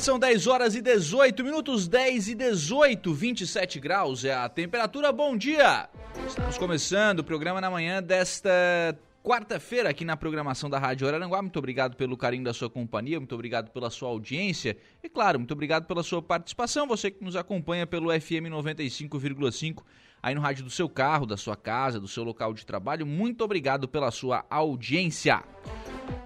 São 10 horas e 18 minutos, 10 e 18, 27 graus é a temperatura. Bom dia! Estamos começando o programa na manhã desta quarta-feira aqui na programação da Rádio Araranguá. Muito obrigado pelo carinho da sua companhia, muito obrigado pela sua audiência e, claro, muito obrigado pela sua participação. Você que nos acompanha pelo FM 95,5 aí no rádio do seu carro, da sua casa, do seu local de trabalho. Muito obrigado pela sua audiência.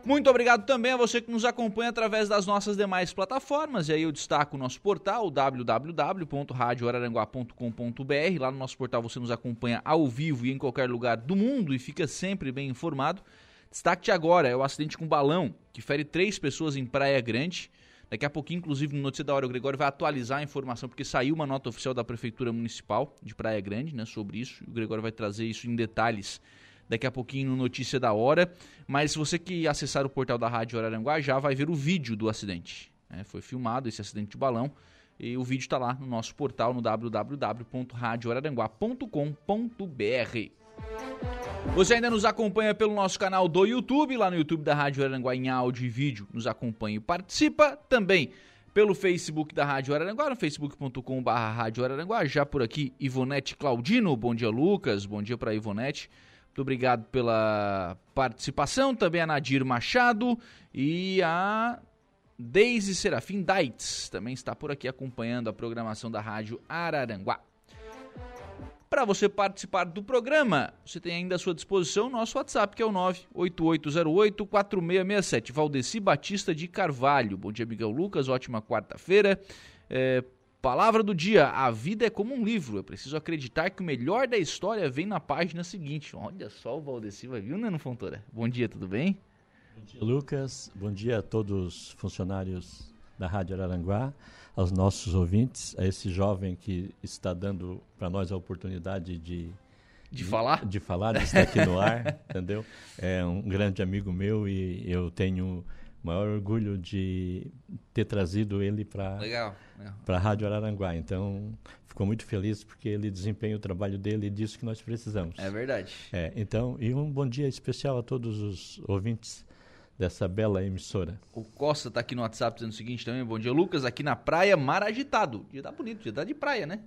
Muito obrigado também a você que nos acompanha através das nossas demais plataformas. E aí eu destaco o nosso portal, www.radioararanguá.com.br. Lá no nosso portal você nos acompanha ao vivo e em qualquer lugar do mundo e fica sempre bem informado. Destaque agora é o acidente com balão que fere três pessoas em Praia Grande. Daqui a pouquinho, inclusive, no Notícia da Hora, o Gregório vai atualizar a informação, porque saiu uma nota oficial da Prefeitura Municipal de Praia Grande né, sobre isso. O Gregório vai trazer isso em detalhes daqui a pouquinho no Notícia da Hora. Mas você que acessar o portal da Rádio Araranguá já vai ver o vídeo do acidente. É, foi filmado esse acidente de balão e o vídeo está lá no nosso portal no www.radioararanguá.com.br. Você ainda nos acompanha pelo nosso canal do YouTube, lá no YouTube da Rádio Araranguá em áudio e vídeo. Nos acompanha e participa também pelo Facebook da Rádio Araranguá, no facebook.com.br. Já por aqui, Ivonete Claudino. Bom dia, Lucas. Bom dia para Ivonete. Muito obrigado pela participação. Também a Nadir Machado e a Deise Serafim Daitz também está por aqui acompanhando a programação da Rádio Araranguá. Para você participar do programa, você tem ainda à sua disposição o nosso WhatsApp, que é o 98808-4667. Valdeci Batista de Carvalho. Bom dia, Miguel Lucas. Ótima quarta-feira. É, Palavra do dia: A vida é como um livro. É preciso acreditar que o melhor da história vem na página seguinte. Olha só o Valdeci, vai viu, Nano Fontoura? Bom dia, tudo bem? Bom dia, Lucas. Bom dia a todos os funcionários da Rádio Araranguá, aos nossos ouvintes, a esse jovem que está dando para nós a oportunidade de. De falar? De falar, de estar aqui no ar, entendeu? É um grande amigo meu e eu tenho maior orgulho de ter trazido ele para a Rádio Araranguá. Então, ficou muito feliz porque ele desempenha o trabalho dele e disso que nós precisamos. É verdade. É, então, e um bom dia especial a todos os ouvintes dessa bela emissora. O Costa está aqui no WhatsApp dizendo o seguinte também, bom dia Lucas, aqui na praia, mar agitado. Dia tá bonito, dia tá de praia, né?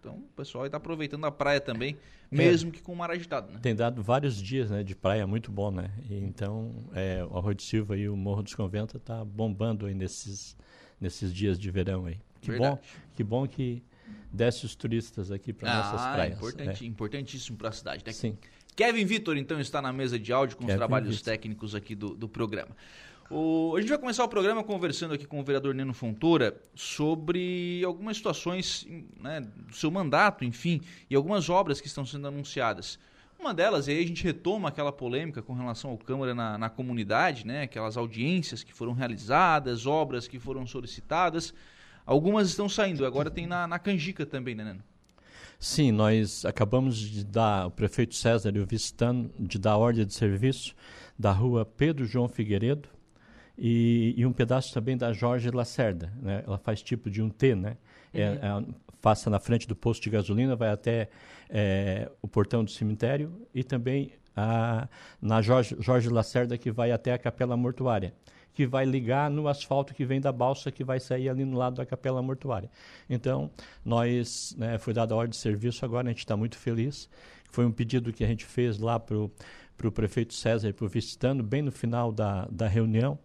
Então o pessoal está aproveitando a praia também, é. mesmo é, que com o mar agitado, né? Tem dado vários dias né, de praia muito bom, né? E então é, o Arroio de Silva e o Morro dos Conventos tá bombando aí nesses, nesses dias de verão aí. Que Verdade. bom, que bom que desce os turistas aqui para ah, nossas praias. Importante, é. Importantíssimo para a cidade. Né? Sim. Kevin Vitor, então, está na mesa de áudio com Kevin os trabalhos Victor. técnicos aqui do, do programa. O, a gente vai começar o programa conversando aqui com o vereador Neno Fontoura sobre algumas situações né, do seu mandato, enfim, e algumas obras que estão sendo anunciadas. Uma delas, e aí a gente retoma aquela polêmica com relação ao Câmara na, na comunidade, né, aquelas audiências que foram realizadas, obras que foram solicitadas. Algumas estão saindo, agora tem na, na Canjica também, né, Neno? Sim, nós acabamos de dar, o prefeito César e o Vistano, de dar ordem de serviço da rua Pedro João Figueiredo, e, e, um pedaço também da Jorge Lacerda. Né? Ela faz tipo de um T, né? É, uhum. É, passa na frente do posto de gasolina, vai até é, o portão do cemitério e também a, na Jorge, Jorge Lacerda, que vai até a capela mortuária, que vai ligar no asfalto que vem da balsa, que vai sair ali no lado da capela mortuária. Então, nós, né, foi dada a ordem de serviço agora, a gente está muito feliz. Foi um pedido que a gente fez lá para o prefeito César e para o Vistano, bem no final da, da reunião.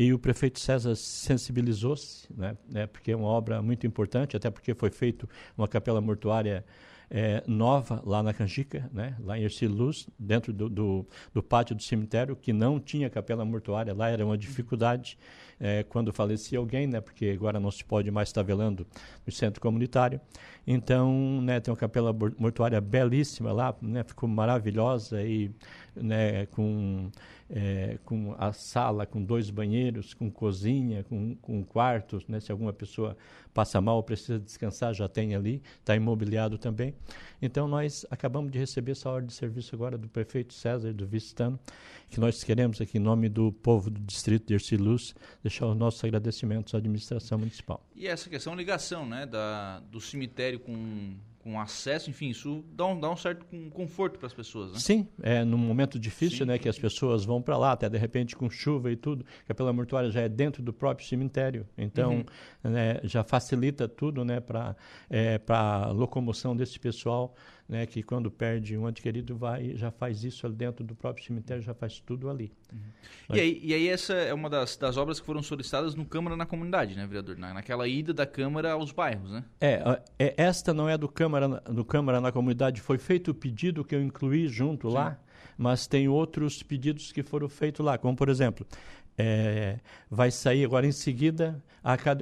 E o prefeito César sensibilizou-se, né, né, porque é uma obra muito importante, até porque foi feita uma capela mortuária é, nova lá na Canjica, né, lá em Ercílio Luz, dentro do, do, do, pátio do cemitério, que não tinha capela mortuária lá, era uma dificuldade. É, quando falecia alguém, né, porque agora não se pode mais estar velando no centro comunitário. Então, né, tem uma capela mortuária belíssima lá, né, ficou maravilhosa e né, com, é, com a sala com dois banheiros, com cozinha, com, com quartos, né, se alguma pessoa passa mal precisa descansar, já tem ali, está imobiliado também. Então, nós acabamos de receber essa ordem de serviço agora do prefeito César, do Vistano, que nós queremos aqui, em nome do povo do distrito de Erciluz, deixar os nossos agradecimentos à administração municipal. E essa questão ligação né, da, do cemitério com com acesso, enfim, isso dá um, dá um certo conforto para as pessoas, né? Sim, é num momento difícil, Sim. né, que as pessoas vão para lá, até de repente com chuva e tudo, que a Capela Mortuária já é dentro do próprio cemitério, então uhum. né, já facilita tudo, né, para é, para locomoção desse pessoal né, que quando perde um adquirido vai já faz isso dentro do próprio cemitério, já faz tudo ali. Uhum. Mas... E, aí, e aí essa é uma das, das obras que foram solicitadas no Câmara na comunidade, né, vereador? Na, naquela ida da Câmara aos bairros, né? É, é, esta não é do Câmara, do Câmara na comunidade, foi feito o pedido que eu incluí junto Sim. lá, mas tem outros pedidos que foram feitos lá, como por exemplo, é, vai sair agora em seguida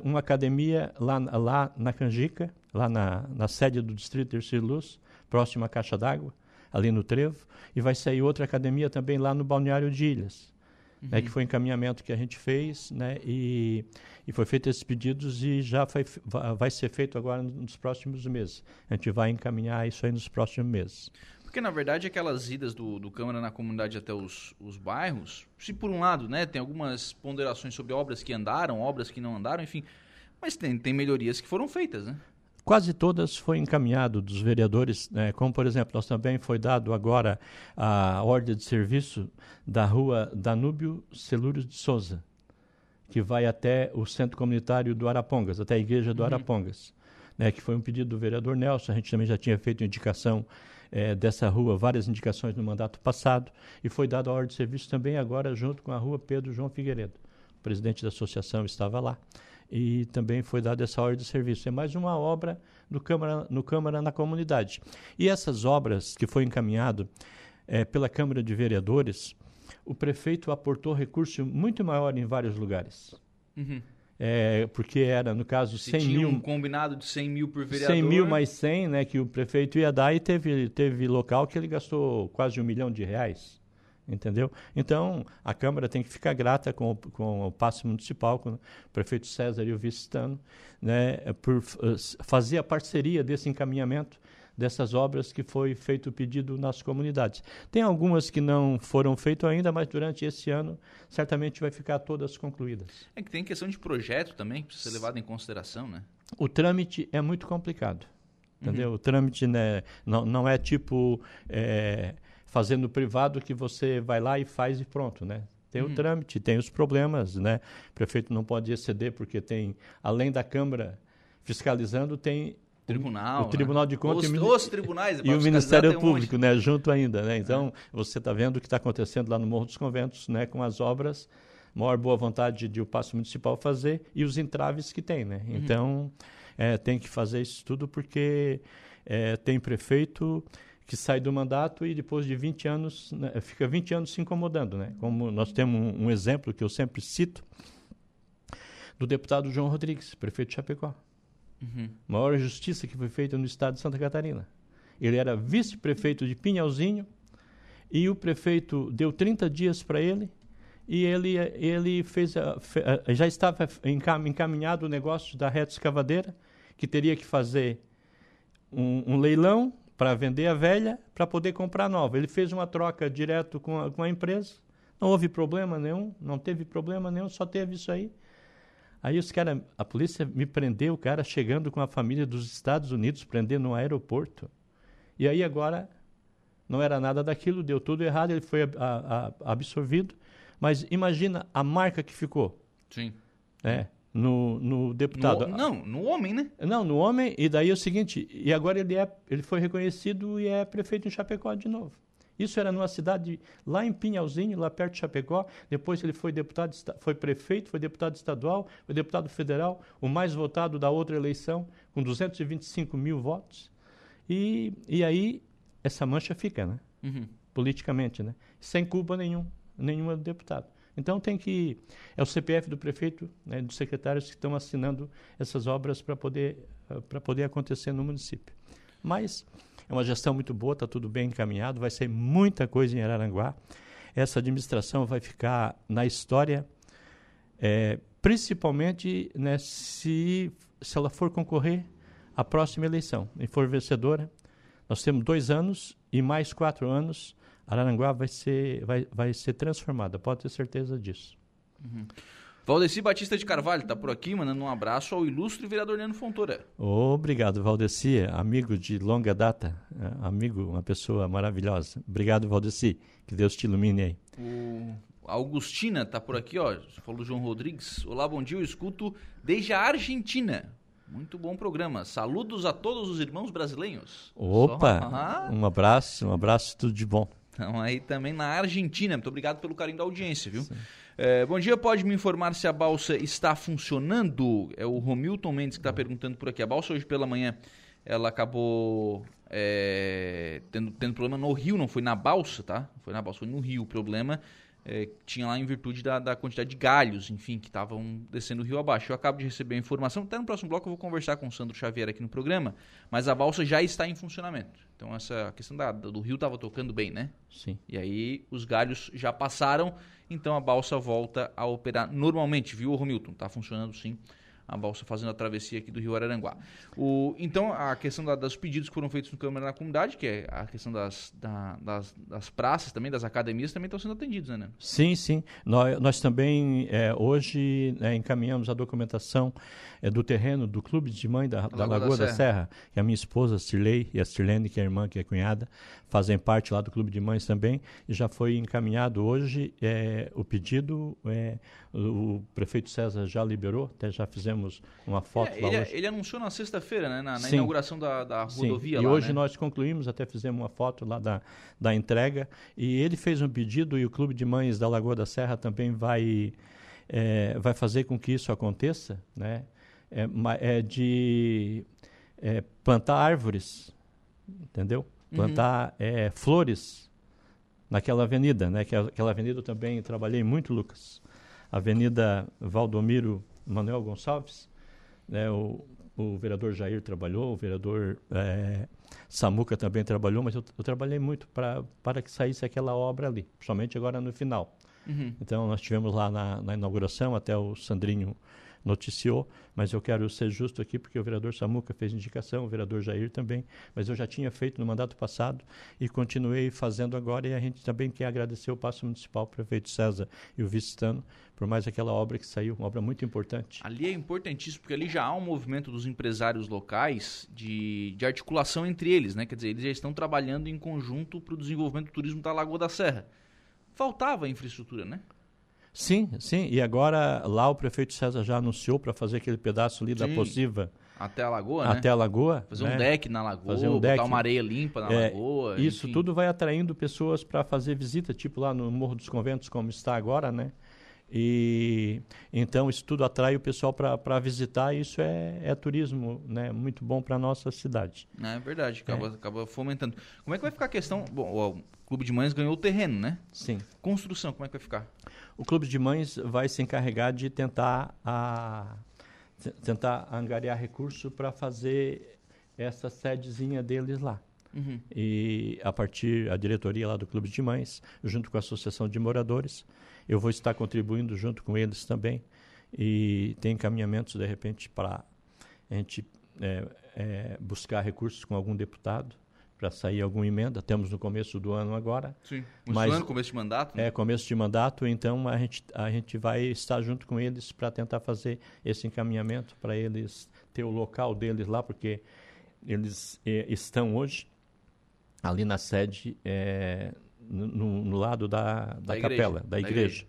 uma academia lá, lá na Canjica, lá na, na sede do Distrito Terceiro Luz, próximo à Caixa d'Água, ali no Trevo, e vai sair outra academia também lá no Balneário de Ilhas, uhum. né, que foi encaminhamento que a gente fez, né, e, e foi feito esses pedidos e já foi, vai ser feito agora nos próximos meses. A gente vai encaminhar isso aí nos próximos meses. Porque, na verdade, aquelas idas do, do Câmara na comunidade até os, os bairros, se por um lado, né, tem algumas ponderações sobre obras que andaram, obras que não andaram, enfim, mas tem, tem melhorias que foram feitas, né? Quase todas foi encaminhado dos vereadores, né, como por exemplo, nós também foi dado agora a ordem de serviço da rua Danúbio Celúrio de Souza, que vai até o centro comunitário do Arapongas, até a igreja do uhum. Arapongas, né, que foi um pedido do vereador Nelson, a gente também já tinha feito indicação é, dessa rua, várias indicações no mandato passado, e foi dado a ordem de serviço também agora junto com a rua Pedro João Figueiredo. O presidente da associação estava lá e também foi dada essa ordem de serviço. É mais uma obra no Câmara, no Câmara na comunidade. E essas obras que foi encaminhado é, pela Câmara de Vereadores, o prefeito aportou recurso muito maior em vários lugares. Uhum. É, porque era, no caso, Se 100 tinha mil. um combinado de 100 mil por vereador. 100 mil mais 100, né, que o prefeito ia dar, e teve, teve local que ele gastou quase um milhão de reais entendeu? Então, a Câmara tem que ficar grata com, o, com o passo municipal, com o prefeito César e o vice-estano, né, por fazer a parceria desse encaminhamento dessas obras que foi feito o pedido nas comunidades. Tem algumas que não foram feitas ainda, mas durante esse ano certamente vai ficar todas concluídas. É que tem questão de projeto também que precisa ser levado em consideração, né? O trâmite é muito complicado, entendeu? Uhum. O trâmite né, não, não é tipo... É, fazendo privado que você vai lá e faz e pronto, né? Tem o hum. trâmite, tem os problemas, né? O prefeito não pode exceder porque tem, além da Câmara fiscalizando, tem Tribunal, o, Tribunal né? de Contas os, e, os tribunais e o Ministério Público, um né, junto ainda, né? Então é. você está vendo o que está acontecendo lá no Morro dos Conventos, né, com as obras, maior boa vontade de o Passo Municipal fazer e os entraves que tem, né? Uhum. Então é, tem que fazer isso tudo porque é, tem prefeito que sai do mandato e depois de 20 anos, né, fica 20 anos se incomodando. Né? Como nós temos um, um, exemplo que eu sempre cito, do deputado João Rodrigues, prefeito de Chapecó. Uhum. Maior justiça que foi feita no estado de Santa Catarina. Ele era vice-prefeito de Pinhalzinho e o prefeito deu 30 dias para ele e ele, ele fez a, já estava encaminhado o negócio da reta escavadeira, que teria que fazer um, um leilão para vender a velha para poder comprar a nova. Ele fez uma troca direto com a, com a empresa, não houve problema nenhum, não teve problema nenhum, só teve isso aí. Aí os cara, a polícia me prendeu, o cara chegando com a família dos Estados Unidos, prendendo no aeroporto. E aí agora não era nada daquilo, deu tudo errado, ele foi a, a absorvido. Mas imagina a marca que ficou. Sim. É no, no deputado. No, não, no homem, né? Não, no homem, e daí é o seguinte, e agora ele, é, ele foi reconhecido e é prefeito em Chapecó de novo. Isso era numa cidade lá em Pinhalzinho, lá perto de Chapecó. Depois ele foi deputado, foi prefeito, foi deputado estadual, foi deputado federal, o mais votado da outra eleição, com 225 mil votos. E, e aí essa mancha fica, né? Uhum. Politicamente, né? Sem culpa nenhum, nenhuma do deputado. Então tem que é o CPF do prefeito, né, dos secretários que estão assinando essas obras para poder uh, para poder acontecer no município. Mas é uma gestão muito boa, está tudo bem encaminhado, vai ser muita coisa em Araranguá. Essa administração vai ficar na história, é, principalmente né, se, se ela for concorrer à próxima eleição e for vencedora. Nós temos dois anos e mais quatro anos Araranguá vai ser, vai, vai ser transformada, pode ter certeza disso. Uhum. Valdeci Batista de Carvalho está por aqui, mandando um abraço ao ilustre vereador Neno Fontoura. Obrigado, Valdeci, amigo de longa data, é, amigo, uma pessoa maravilhosa. Obrigado, Valdeci, que Deus te ilumine aí. O Augustina está por aqui, ó, falou João Rodrigues. Olá, bom dia, eu escuto desde a Argentina. Muito bom programa. Saludos a todos os irmãos brasileiros. Opa, Só... um abraço, um abraço, tudo de bom. Então, aí também na Argentina. Muito obrigado pelo carinho da audiência, viu? É, bom dia, pode me informar se a balsa está funcionando? É o Romilton Mendes que está perguntando por aqui. A balsa hoje pela manhã, ela acabou é, tendo, tendo problema no rio, não foi na balsa, tá? Foi na balsa, foi no rio o problema é, tinha lá em virtude da, da, quantidade de galhos, enfim, que estavam descendo o rio abaixo. Eu acabo de receber a informação, até no próximo bloco eu vou conversar com o Sandro Xavier aqui no programa, mas a balsa já está em funcionamento. Então essa questão da, do rio estava tocando bem, né? Sim. E aí os galhos já passaram, então a balsa volta a operar normalmente, viu, Romilton? Está funcionando sim a balsa fazendo a travessia aqui do Rio Araranguá. O, então, a questão da, dos pedidos que foram feitos no Câmara da Comunidade, que é a questão das, da, das, das, praças também, das academias, também estão sendo atendidos, né? Sim, sim. Nós, nós também, é, hoje, é, encaminhamos a documentação é, do terreno do Clube de Mãe da, da Lagoa, Lagoa da, da Serra. Serra, que a minha esposa, Cirlei, e a Sirlene, que é a irmã, que é cunhada, fazem parte lá do Clube de Mães também, e já foi encaminhado hoje é, o pedido, é, o prefeito César já liberou, até já fizemos uma foto é, lá ele, hoje. Ele anunciou na sexta-feira, né, na, na inauguração da, da rodovia Sim. lá, E hoje né? nós concluímos, até fizemos uma foto lá da, da entrega, e ele fez um pedido, e o Clube de Mães da Lagoa da Serra também vai, é, vai fazer com que isso aconteça, né, é, é de é, plantar árvores, entendeu? Plantar uhum. flores naquela avenida, né? Que aquela avenida eu também trabalhei muito, Lucas. Avenida Valdomiro Manuel Gonçalves, né? O, o vereador Jair trabalhou, o vereador é, Samuca também trabalhou, mas eu, eu trabalhei muito pra, para que saísse aquela obra ali, principalmente agora no final. Uhum. Então nós tivemos lá na, na inauguração, até o Sandrinho noticiou, mas eu quero ser justo aqui porque o vereador Samuca fez indicação, o vereador Jair também, mas eu já tinha feito no mandato passado e continuei fazendo agora e a gente também quer agradecer o Passo Municipal, o prefeito César e o vice-estano por mais aquela obra que saiu, uma obra muito importante. Ali é importantíssimo porque ali já há um movimento dos empresários locais de, de articulação entre eles, né? Quer dizer, eles já estão trabalhando em conjunto para o desenvolvimento do turismo da Lagoa da Serra. Faltava infraestrutura, né? Sim, sim. E agora lá o prefeito César já anunciou para fazer aquele pedaço ali sim. da Possível. Até a lagoa, Até né? a lagoa. Fazer né? um deck na lagoa, fazer um deck. botar uma areia limpa na é, lagoa. Isso enfim. tudo vai atraindo pessoas para fazer visita, tipo lá no Morro dos Conventos, como está agora, né? E então isso tudo atrai o pessoal para visitar e isso é, é, turismo né, muito bom para a nossa cidade. É verdade, acaba, é. acaba fomentando. Como é que vai ficar a questão? Bom, Clube de Mães ganhou o terreno, né? Sim. Construção, como é que vai ficar? O Clube de Mães vai se encarregar de tentar, a, tentar angariar recurso para fazer essa sedezinha deles lá. Uhum. E a partir a diretoria lá do Clube de Mães, junto com a Associação de Moradores, eu vou estar contribuindo junto com eles também. E tem encaminhamentos, de repente, para a gente é, é, buscar recursos com algum deputado para sair alguma emenda. Temos no começo do ano agora. Sim, mas ano, começo de mandato? Né? É, começo de mandato, então a gente, a gente vai estar junto com eles para tentar fazer esse encaminhamento para eles ter o local deles lá, porque eles é, estão hoje ali na sede é, no, no, lado da, da, da capela, igreja, da, igreja. da igreja.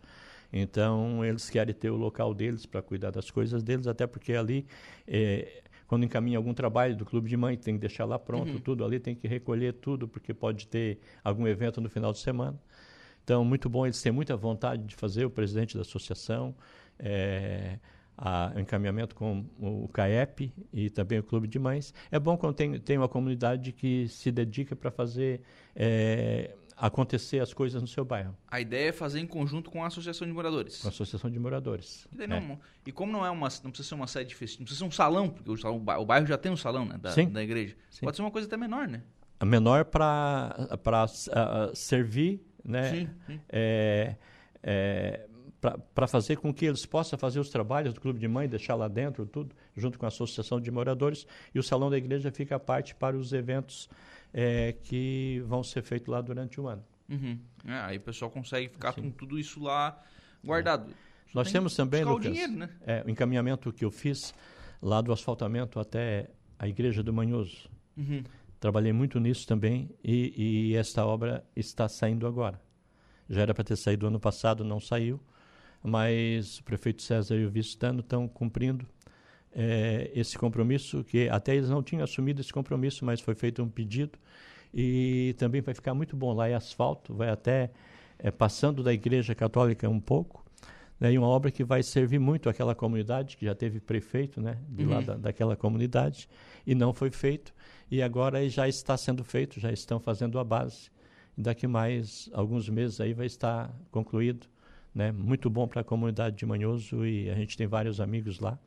Então, eles querem ter o local deles para cuidar das coisas deles, até porque ali é, quando encaminha algum trabalho do clube de mãe, tem que deixar lá pronto uhum. tudo, ali tem que recolher tudo, porque pode ter algum evento no final de semana. Então, muito bom, eles têm muita vontade de fazer, o presidente da associação, é, a, o encaminhamento com o CAEP e também o Clube de Mães. É bom quando tem, tem uma comunidade que se dedica para fazer é, acontecer as coisas no seu bairro. A ideia é fazer em conjunto com a associação de moradores. Com a associação de moradores. E, não, é. e como não é uma, não precisa ser uma sede festiva, não precisa ser um salão, porque o, salão, o bairro já tem um salão, né, da, Sim. da igreja. Sim. Pode ser uma coisa até menor, né? A menor para para uh, servir, né? Sim, sim. É, é, para fazer com que eles possam fazer os trabalhos do clube de mãe, deixar lá dentro tudo, junto com a associação de moradores, e o salão da igreja fica à parte para os eventos é, que vão ser feitos lá durante o ano. Uhum. É, aí o pessoal consegue ficar Sim. com tudo isso lá guardado. É. Nós temos também, Lucas, o, dinheiro, né? é, o encaminhamento que eu fiz lá do asfaltamento até a igreja do Manhoso. Uhum. Trabalhei muito nisso também e, e esta obra está saindo agora. Já era para ter saído ano passado, não saiu mas o prefeito César e o vice-tano estão cumprindo é, esse compromisso, que até eles não tinham assumido esse compromisso, mas foi feito um pedido e também vai ficar muito bom lá é asfalto, vai até é, passando da igreja católica um pouco, né, e uma obra que vai servir muito àquela comunidade, que já teve prefeito né, de uhum. lá da, daquela comunidade, e não foi feito, e agora já está sendo feito, já estão fazendo a base, e daqui mais alguns meses aí vai estar concluído né? Muito bom para a comunidade de Manhoso e a gente tem vários amigos lá.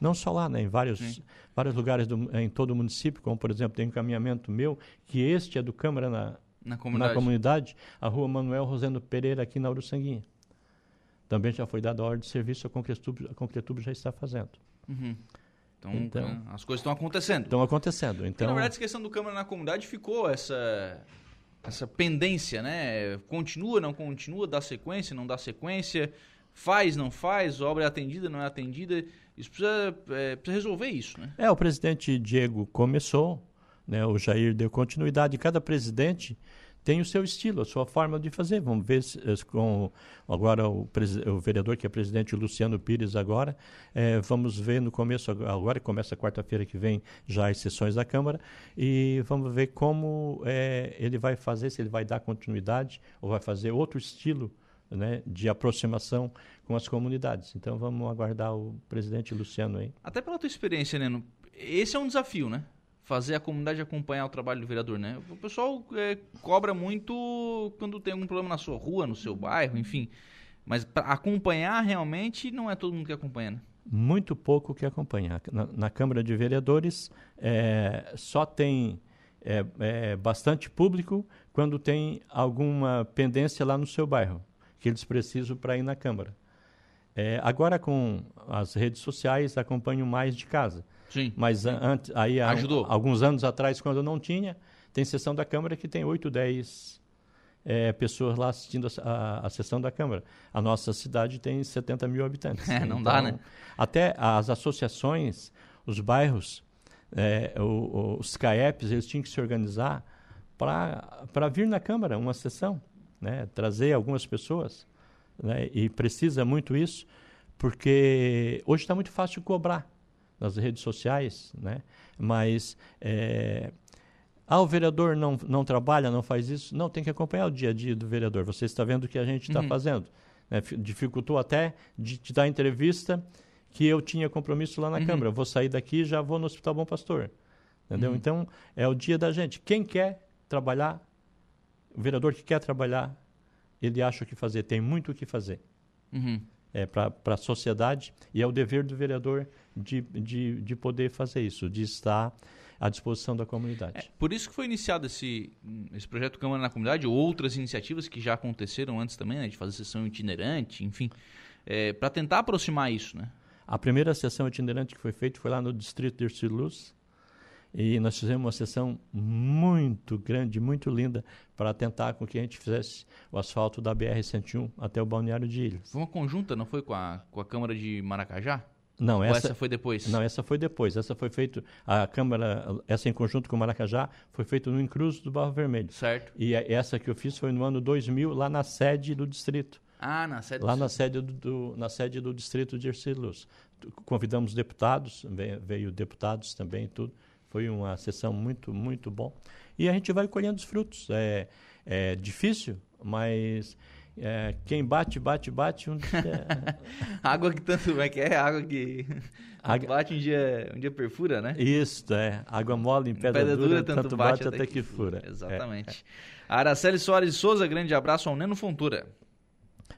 Não só lá, né? em vários, vários lugares do, em todo o município, como por exemplo tem um encaminhamento meu, que este é do Câmara na, na, comunidade. na comunidade, a rua Manuel Rosendo Pereira aqui na Uruçanguinha. Também já foi dada a ordem de serviço, a Concretube, a Concretube já está fazendo. Uhum. Então, então, as coisas estão acontecendo. Estão acontecendo. Então, Porque, na verdade, a questão do Câmara na comunidade ficou essa essa pendência, né? Continua, não continua, dá sequência, não dá sequência, faz, não faz, obra é atendida, não é atendida. Isso precisa, é, precisa resolver isso, né? É, o presidente Diego começou, né? O Jair deu continuidade. Cada presidente tem o seu estilo, a sua forma de fazer. Vamos ver se, com agora o, o, vereador que é presidente, Luciano Pires, agora. É, vamos ver no começo, agora começa quarta-feira que vem já as sessões da Câmara, e vamos ver como é, ele vai fazer, se ele vai dar continuidade ou vai fazer outro estilo né, de aproximação com as comunidades. Então vamos aguardar o presidente Luciano aí. Até pela tua experiência, Neno, esse é um desafio, né? fazer a comunidade acompanhar o trabalho do vereador, né? O pessoal é, cobra muito quando tem algum problema na sua rua, no seu bairro, enfim. Mas para acompanhar realmente não é todo mundo que acompanha, né? Muito pouco que acompanha. Na, na Câmara de Vereadores é, só tem é, é, bastante público quando tem alguma pendência lá no seu bairro, que eles precisam para ir na Câmara. É, agora com as redes sociais acompanham mais de casa. Sim. Mas antes, aí há Ajudou. alguns anos atrás, quando não tinha, tem sessão da Câmara que tem 8, 10 é, pessoas lá assistindo a, a, a, sessão da Câmara. A nossa cidade tem 70 mil habitantes. É, não então, dá, né? Até as associações, os bairros, é, o, os CAEPs, eles tinham que se organizar para vir na Câmara uma sessão, né? trazer algumas pessoas. Né? E precisa muito isso, porque hoje está muito fácil cobrar nas redes sociais, né? Mas é, ah, o vereador não, não trabalha, não faz isso. Não, tem que acompanhar o dia a dia do vereador. Você está vendo o que a gente está uhum. fazendo. Né? Dificultou até de te dar entrevista que eu tinha compromisso lá na uhum. Câmara. vou sair daqui e já vou no Hospital Bom Pastor. Entendeu? Uhum. Então, é o dia da gente. Quem quer trabalhar, o vereador que quer trabalhar, ele acha o que fazer. Tem muito o que fazer. Uhum é, para a sociedade e é o dever do vereador de, de, de poder fazer isso, de estar à disposição da comunidade. É, por isso que foi iniciado esse, esse projeto Câmara na Comunidade, outras iniciativas que já aconteceram antes também, né, de fazer sessão itinerante, enfim, é, para tentar aproximar isso, né? A primeira sessão itinerante que foi feita foi lá no distrito de Erciluz, e nós fizemos uma sessão muito grande, muito linda, para tentar com que a gente fizesse o asfalto da BR-101 até o Balneário de Ilhas. Foi uma conjunta, não foi com a, com a Câmara de Maracajá? Não, essa, essa, foi depois? Não, essa foi depois. Essa foi feita, a Câmara, essa em conjunto com o Maracajá, foi feita no Incruso do Barro Vermelho. Certo. E essa que eu fiz foi no ano 2000, lá na sede do distrito. Ah, na sede Lá do... na sede do, na sede do distrito de Ercílios. Convidamos deputados, veio, veio deputados também e tudo. Foi uma sessão muito, muito bom. E a gente vai colhendo os frutos. É, é difícil, mas É, quem bate, bate, bate. Um dia... água que tanto é que é água que água... bate um dia, um dia perfura, né? Isso, é. Água mole em pedra, pedra dura, dura, tanto, tanto bate, bate, até, que, que fura. Exatamente. É. Araceli Soares de Souza, grande abraço ao Neno Fontura.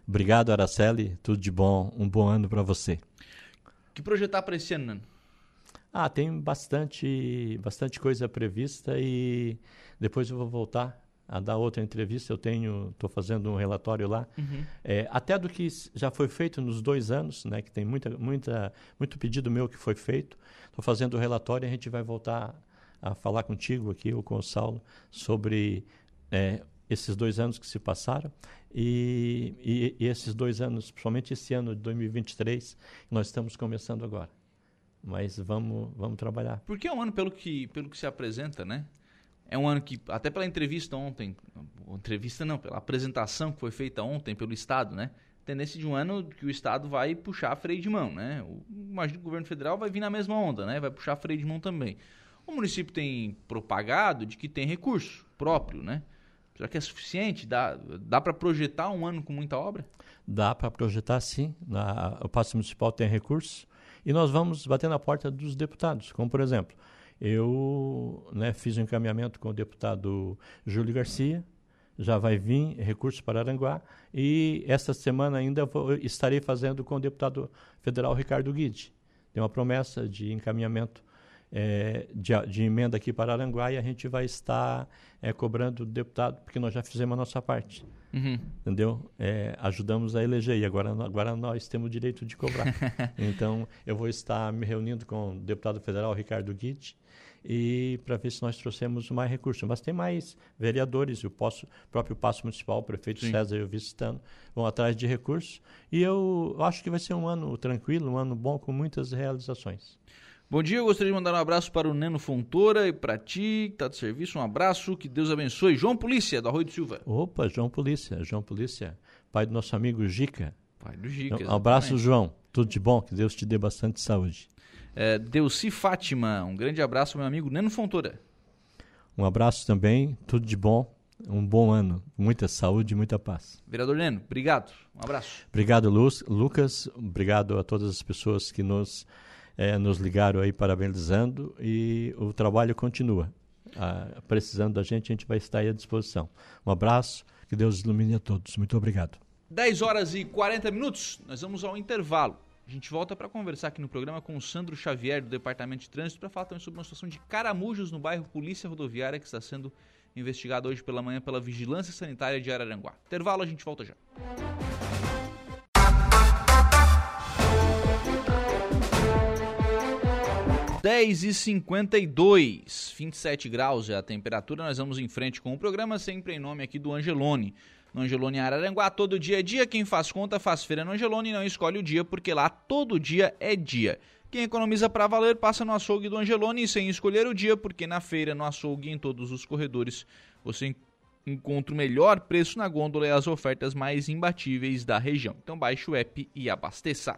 Obrigado, Araceli. Tudo de bom. Um bom ano para você. Que projetar para esse ano, Nano? Ah, tem bastante, bastante coisa prevista e depois eu vou voltar a dar outra entrevista. Eu tenho, estou fazendo um relatório lá, uhum. é, até do que já foi feito nos dois anos, né? Que tem muita, muita, muito pedido meu que foi feito. Estou fazendo o relatório e a gente vai voltar a falar contigo aqui ou com o Saulo sobre é, esses dois anos que se passaram e, e, e, esses dois anos, principalmente esse ano de 2023, nós estamos começando agora mas vamos, vamos trabalhar. Porque é um ano, pelo que, pelo que se apresenta, né? É um ano que, até pela entrevista ontem, entrevista não, pela apresentação que foi feita ontem pelo Estado, né? Tendência de um ano que o Estado vai puxar freio de mão, né? O, imagino que o governo federal vai vir na mesma onda, né? Vai puxar freio de mão também. O município tem propagado de que tem recurso próprio, né? Será que é suficiente? Dá, dá para projetar um ano com muita obra? Dá para projetar, sim. Na, o Passo Municipal tem recursos. E nós vamos bater na porta dos deputados, como por exemplo, eu né, fiz um encaminhamento com o deputado Júlio Garcia, já vai vir recurso para Aranguá, e esta semana ainda vou, estarei fazendo com o deputado federal Ricardo Guide. Tem uma promessa de encaminhamento é, de, de, emenda aqui para Aranguá e a gente vai estar é, cobrando do deputado, porque nós já fizemos a nossa parte. Uhum. Entendeu? É, ajudamos a eleger e agora, agora nós temos o direito de cobrar. então, eu vou estar me reunindo com o deputado federal Ricardo Guide e para ver se nós trouxemos mais recursos. Mas tem mais vereadores, o posso, próprio Passo Municipal, o prefeito Sim. César e o vice vão atrás de recursos. E eu acho que vai ser um ano tranquilo, um ano bom, com muitas realizações. Bom dia, eu gostaria de mandar um abraço para o Neno Fontoura e para ti, que está de serviço. Um abraço, que Deus abençoe. João Polícia, do Arroio de Silva. Opa, João Polícia, João Polícia, pai do nosso amigo Gica. Pai do Gica. Um abraço, João. Tudo de bom, que Deus te dê bastante saúde. É, Deuci Fátima, um grande abraço, meu amigo Neno Fontoura. Um abraço também, tudo de bom, um bom ano, muita saúde e muita paz. Vereador Neno, obrigado, um abraço. Obrigado, Lucas, obrigado a todas as pessoas que nos é, nos ligaram aí parabenizando e o trabalho continua. Ah, precisando da gente, a gente vai estar aí à disposição. Um abraço, que Deus ilumine a todos. Muito obrigado. 10 horas e 40 minutos, nós vamos ao intervalo. A gente volta para conversar aqui no programa com o Sandro Xavier, do Departamento de Trânsito, para falar também sobre uma situação de caramujos no bairro Polícia Rodoviária, que está sendo investigado hoje pela manhã pela Vigilância Sanitária de Araranguá. Intervalo, a gente volta já. 10 e 52, 27 graus é a temperatura. Nós vamos em frente com o programa, sempre em nome aqui do Angelone. No Angelone Araranguá, todo dia é dia. Quem faz conta faz feira no Angelone e não escolhe o dia, porque lá todo dia é dia. Quem economiza para valer passa no açougue do Angelone sem escolher o dia, porque na feira, no açougue em todos os corredores você encontra o melhor preço na gôndola e as ofertas mais imbatíveis da região. Então baixe o app e abasteça.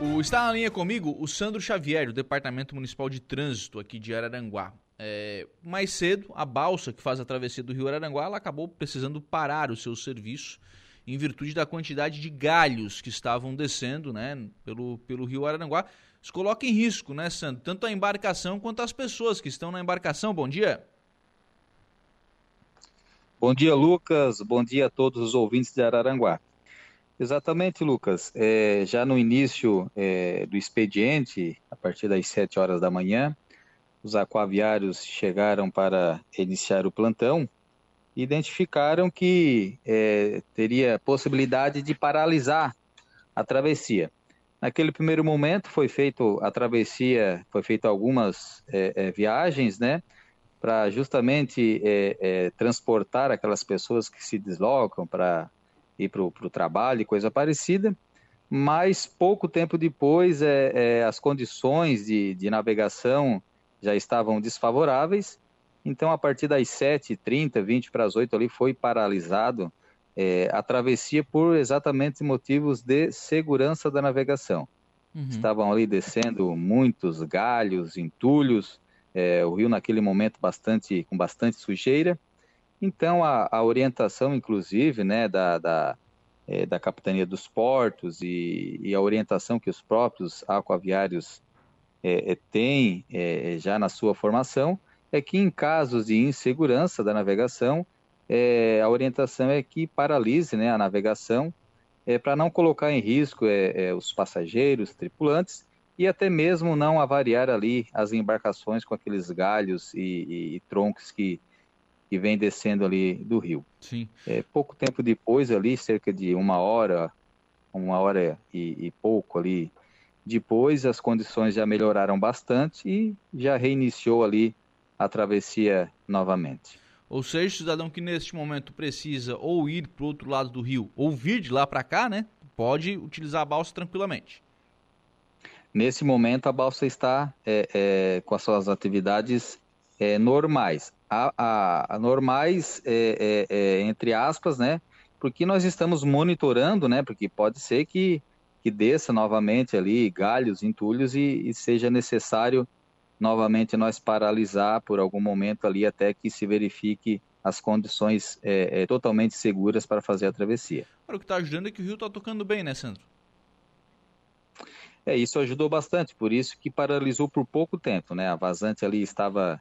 O, está na linha comigo o Sandro Xavier, do Departamento Municipal de Trânsito aqui de Araranguá. É, mais cedo, a balsa que faz a travessia do Rio Araranguá ela acabou precisando parar o seu serviço em virtude da quantidade de galhos que estavam descendo né, pelo, pelo Rio Araranguá. Isso coloca em risco, né, Sandro? Tanto a embarcação quanto as pessoas que estão na embarcação. Bom dia. Bom dia, Lucas. Bom dia a todos os ouvintes de Araranguá. Exatamente, Lucas. É, já no início é, do expediente, a partir das 7 horas da manhã, os aquaviários chegaram para iniciar o plantão e identificaram que é, teria possibilidade de paralisar a travessia. Naquele primeiro momento foi feito a travessia, foi feita algumas é, é, viagens, né, para justamente é, transportar aquelas pessoas que se deslocam para ir para o trabalho e coisa parecida, mas pouco tempo depois é, é, as condições de, de navegação já estavam desfavoráveis, então a partir das 7h30, 20 para as 8 ali foi paralisado é, a travessia por exatamente motivos de segurança da navegação. Uhum. Estavam ali descendo muitos galhos, entulhos, é, o rio naquele momento bastante com bastante sujeira, Então, a, a orientação, inclusive, né, da, da, é, da Capitania dos Portos e, e, a orientação que os próprios aquaviários é, é, têm é, já na sua formação é que, em casos de insegurança da navegação, é, a orientação é que paralise né, a navegação é, para não colocar em risco os passageiros, tripulantes e até mesmo não avariar ali as embarcações com aqueles galhos e, e, e troncos que que vem descendo ali do rio. Sim. É, pouco tempo depois ali, cerca de uma hora, uma hora e, e, pouco ali depois, as condições já melhoraram bastante e já reiniciou ali a travessia novamente. Ou seja, o cidadão que neste momento precisa ou ir para o outro lado do rio ou vir de lá para cá, né, pode utilizar a balsa tranquilamente. Nesse momento, a balsa está é, é, com as suas atividades é, normais a, a, a normais, é, é, é, entre aspas, né? Porque nós estamos monitorando, né? Porque pode ser que, que desça novamente ali galhos, entulhos e, e seja necessário novamente nós paralisar por algum momento ali até que se verifique as condições é, é, totalmente seguras para fazer a travessia. Agora, o que está ajudando é que o rio está tocando bem, né, Sandro? É, isso ajudou bastante, por isso que paralisou por pouco tempo, né? A vazante ali estava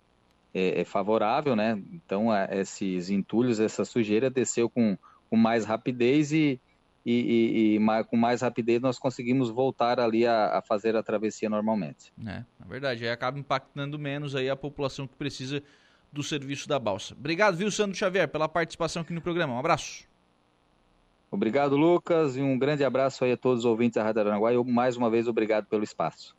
é, é favorável, né? Então, a, esses entulhos, essa sujeira desceu com, com mais rapidez e, e, e, e mais, com mais rapidez nós conseguimos voltar ali a, a, fazer a travessia normalmente. É, na verdade, aí acaba impactando menos aí a população que precisa do serviço da balsa. Obrigado, viu, Sandro Xavier, pela participação aqui no programa. Um abraço. Obrigado, Lucas, e um grande abraço aí a todos os ouvintes da Rádio Aranguai. E mais uma vez, obrigado pelo espaço.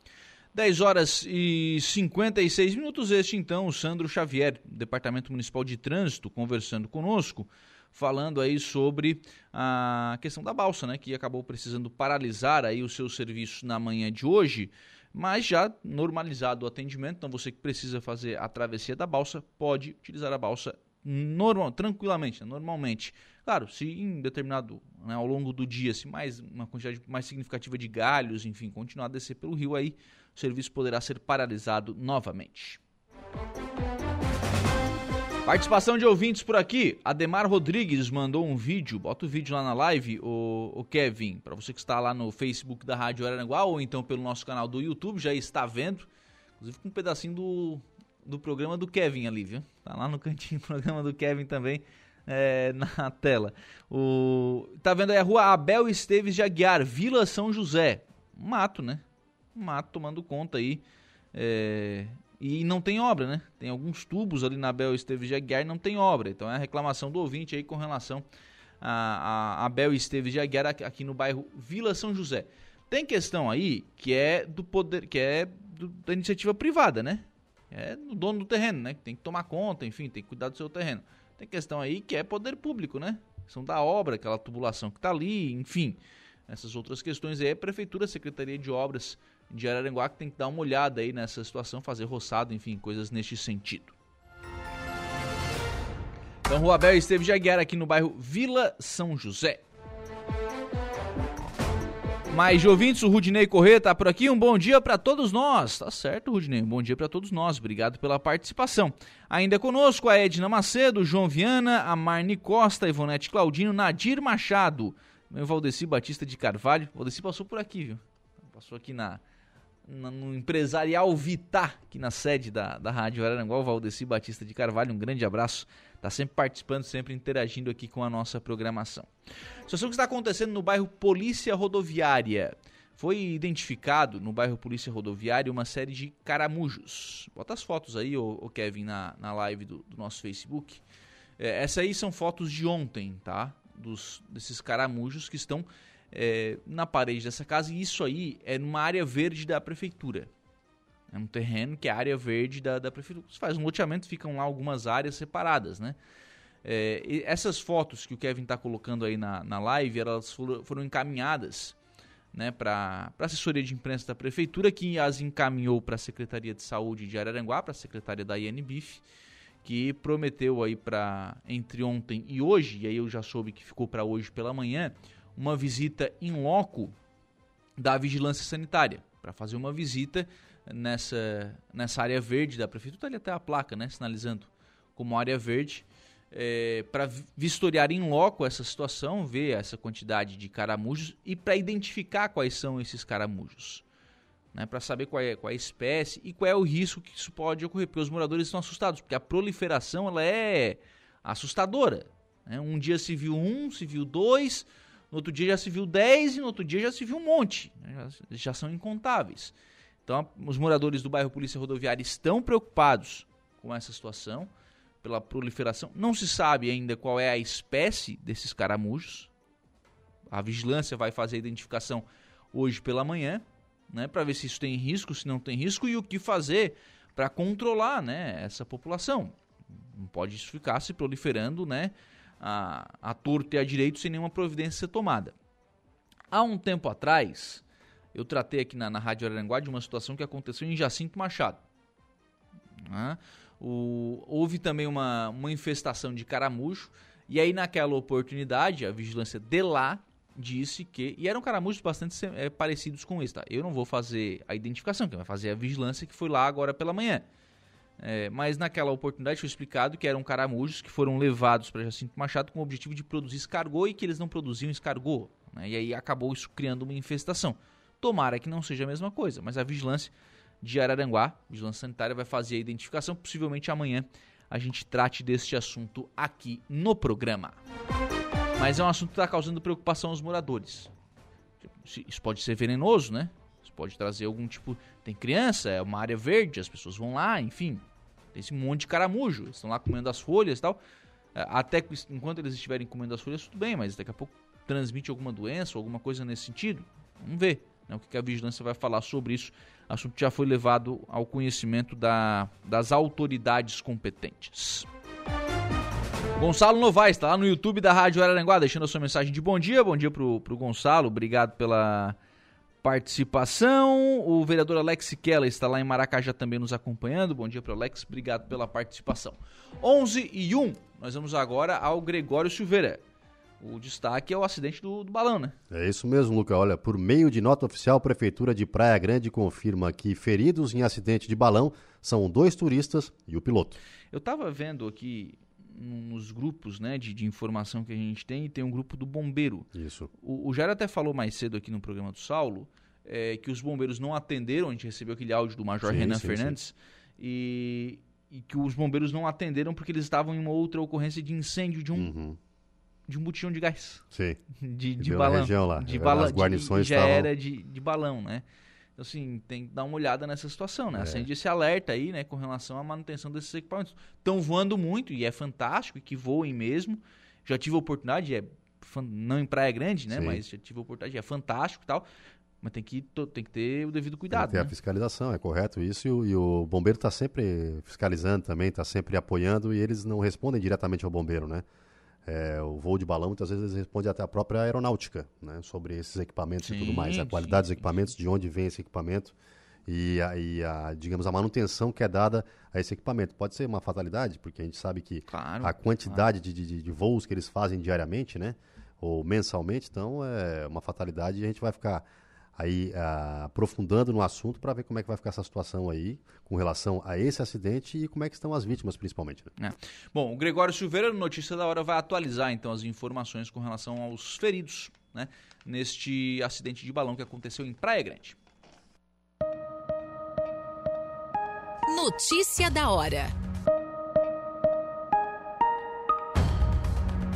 10 horas e 56 minutos. Este, então, o Sandro Xavier, Departamento Municipal de Trânsito, conversando conosco, falando aí sobre a questão da balsa, né? Que acabou precisando paralisar aí o seu serviço na manhã de hoje, mas já normalizado o atendimento. Então, você que precisa fazer a travessia da balsa, pode utilizar a balsa normal, tranquilamente, normalmente. Claro, se em determinado, né, ao longo do dia, se mais uma quantidade mais significativa de galhos, enfim, continuar a descer pelo rio aí, o serviço poderá ser paralisado novamente. Participação de ouvintes por aqui. Ademar Rodrigues mandou um vídeo. Bota o vídeo lá na live, o, o Kevin, para você que está lá no Facebook da Rádio Araranguá ou então pelo nosso canal do YouTube, já está vendo. Inclusive com um pedacinho do, do programa do Kevin ali, viu? Tá lá no cantinho do programa do Kevin também. É, na tela. O, tá vendo aí a rua Abel Esteves de Aguiar, Vila São José. Mato, né? Mato tomando conta aí. É, e não tem obra, né? Tem alguns tubos ali na Bel Esteves de Aguiar e não tem obra. Então é a reclamação do ouvinte aí com relação a, a, a Bel Esteves de Aguiar aqui no bairro Vila São José. Tem questão aí que é do poder, que é do, da iniciativa privada, né? É do dono do terreno, né? Que tem que tomar conta, enfim, tem que cuidar do seu terreno. Tem questão aí que é poder público, né? São da obra, aquela tubulação que tá ali, enfim. Essas outras questões aí é Prefeitura, Secretaria de Obras de Araranguá que tem que dar uma olhada aí nessa situação, fazer roçado, enfim, coisas neste sentido. Então, Rua Abel esteve de Aguiar aqui no bairro Vila São José. Mais de ouvintes, o Rudinei Corrêa tá por aqui. Um bom dia para todos nós. Tá certo, Rudinei. Um bom dia para todos nós. Obrigado pela participação. Ainda conosco a Edna Macedo, João Viana, a Marni Costa, Ivonete Claudino, Nadir Machado, meu Valdeci Batista de Carvalho. O Valdeci passou por aqui, viu? Passou aqui na, no empresarial Vitar, aqui na sede da, da Rádio Araranguá, o Valdeci Batista de Carvalho, um grande abraço, está sempre participando, sempre interagindo aqui com a nossa programação. Situação que está acontecendo no bairro Polícia Rodoviária. Foi identificado no bairro Polícia Rodoviária uma série de caramujos. Bota as fotos aí, o Kevin, na, na live do, do nosso Facebook. É, essas aí são fotos de ontem, tá? Dos, desses caramujos que estão é, na parede dessa casa, e isso aí é numa área verde da prefeitura. É um terreno que é área verde da, da prefeitura. Você faz um loteamento, ficam lá algumas áreas separadas, né? É, essas fotos que o Kevin está colocando aí na, na live, elas foram, foram encaminhadas né, para a assessoria de imprensa da prefeitura, que as encaminhou para a Secretaria de Saúde de Araranguá, para a secretária da INBIF, que prometeu aí para entre ontem e hoje, e aí eu já soube que ficou para hoje pela manhã, uma visita em loco da vigilância sanitária, para fazer uma visita nessa, nessa área verde da prefeitura, está ali até a placa, né, sinalizando como área verde, é, para vistoriar em loco essa situação, ver essa quantidade de caramujos e para identificar quais são esses caramujos. Né, para saber qual é, qual é a espécie e qual é o risco que isso pode ocorrer, porque os moradores estão assustados, porque a proliferação ela é assustadora. Né? Um dia se viu um, se viu dois, no outro dia já se viu dez e no outro dia já se viu um monte. Né? Já, já são incontáveis. Então, os moradores do bairro Polícia Rodoviária estão preocupados com essa situação, pela proliferação. Não se sabe ainda qual é a espécie desses caramujos. A vigilância vai fazer a identificação hoje pela manhã, né, para ver se isso tem risco, se não tem risco e o que fazer para controlar, né, essa população. Não pode isso ficar se proliferando, né, a, a torto e a direito sem nenhuma providência ser tomada. Há um tempo atrás, eu tratei aqui na, na Rádio Aranguá de uma situação que aconteceu em Jacinto Machado. Né? O, houve também uma, uma infestação de caramujo, e aí naquela oportunidade a vigilância de lá disse que. E eram caramujos bastante é, parecidos com esse, tá? Eu não vou fazer a identificação, quem vai fazer é a vigilância que foi lá agora pela manhã. É, mas naquela oportunidade foi explicado que eram caramujos que foram levados para Jacinto Machado com o objetivo de produzir escargot e que eles não produziam escargot. Né? E aí acabou isso criando uma infestação. Tomara que não seja a mesma coisa, mas a vigilância de Araranguá, vigilância sanitária, vai fazer a identificação. Possivelmente amanhã a gente trate deste assunto aqui no programa. Mas é um assunto que está causando preocupação aos moradores. Isso pode ser venenoso, né? Pode trazer algum tipo. Tem criança, é uma área verde, as pessoas vão lá, enfim. Tem esse monte de caramujo. Estão lá comendo as folhas e tal. É, até enquanto eles estiverem comendo as folhas, tudo bem, mas daqui a pouco transmite alguma doença ou alguma coisa nesse sentido. Vamos ver né, o que a vigilância vai falar sobre isso. O assunto já foi levado ao conhecimento da, das autoridades competentes. Gonçalo Novaes está lá no YouTube da Rádio Araranguá, deixando a sua mensagem de bom dia. Bom dia pro, pro Gonçalo, obrigado pela participação. O vereador Alex Keller está lá em Maracajá também nos acompanhando. Bom dia para Alex, obrigado pela participação. 11 e 1, nós vamos agora ao Gregório Silveira. O destaque é o acidente do, do, balão, né? É isso mesmo, Luca. Olha, por meio de nota oficial, a Prefeitura de Praia Grande confirma que feridos em acidente de balão são dois turistas e o piloto. Eu estava vendo aqui nos grupos né, de, de, informação que a gente tem, e tem um grupo do bombeiro. Isso. O, o Jair até falou mais cedo aqui no programa do Saulo é, que os bombeiros não atenderam, a gente recebeu aquele áudio do Major sim, Renan sim, Fernandes, sim. E, e, que os bombeiros não atenderam porque eles estavam em uma outra ocorrência de incêndio de um. Uhum de um botijão de gás. Sim. De, de balão. Região lá. De balão. As guarnições de, já estavam... era de, de balão, né? Então, assim, tem que dar uma olhada nessa situação, né? É. Acende esse alerta aí, né, com relação à manutenção desses equipamentos. Estão voando muito e é fantástico, e que voem mesmo. Já tive a oportunidade, é não em Praia Grande, né? Sim. Mas já tive a oportunidade, é fantástico e tal. Mas tem que, tem que ter o devido cuidado. Tem que ter né? a fiscalização, é correto isso. E o, e o bombeiro está sempre fiscalizando também, está sempre apoiando e eles não respondem diretamente ao bombeiro, né? É, o voo de balão, muitas vezes, responde até a própria aeronáutica, né, sobre esses equipamentos sim, e tudo mais, a qualidade sim. dos equipamentos, de onde vem esse equipamento e, a, e a, digamos, a manutenção que é dada a esse equipamento. Pode ser uma fatalidade, porque a gente sabe que claro, a quantidade claro. de, de, de, voos que eles fazem diariamente, né, ou mensalmente, então é uma fatalidade e a gente vai ficar aí uh, aprofundando no assunto para ver como é que vai ficar essa situação aí com relação a esse acidente e como é que estão as vítimas principalmente. Né? É. Bom, o Gregório Silveira, no Notícia da Hora, vai atualizar então as informações com relação aos feridos né, neste acidente de balão que aconteceu em Praia Grande. Notícia da Hora.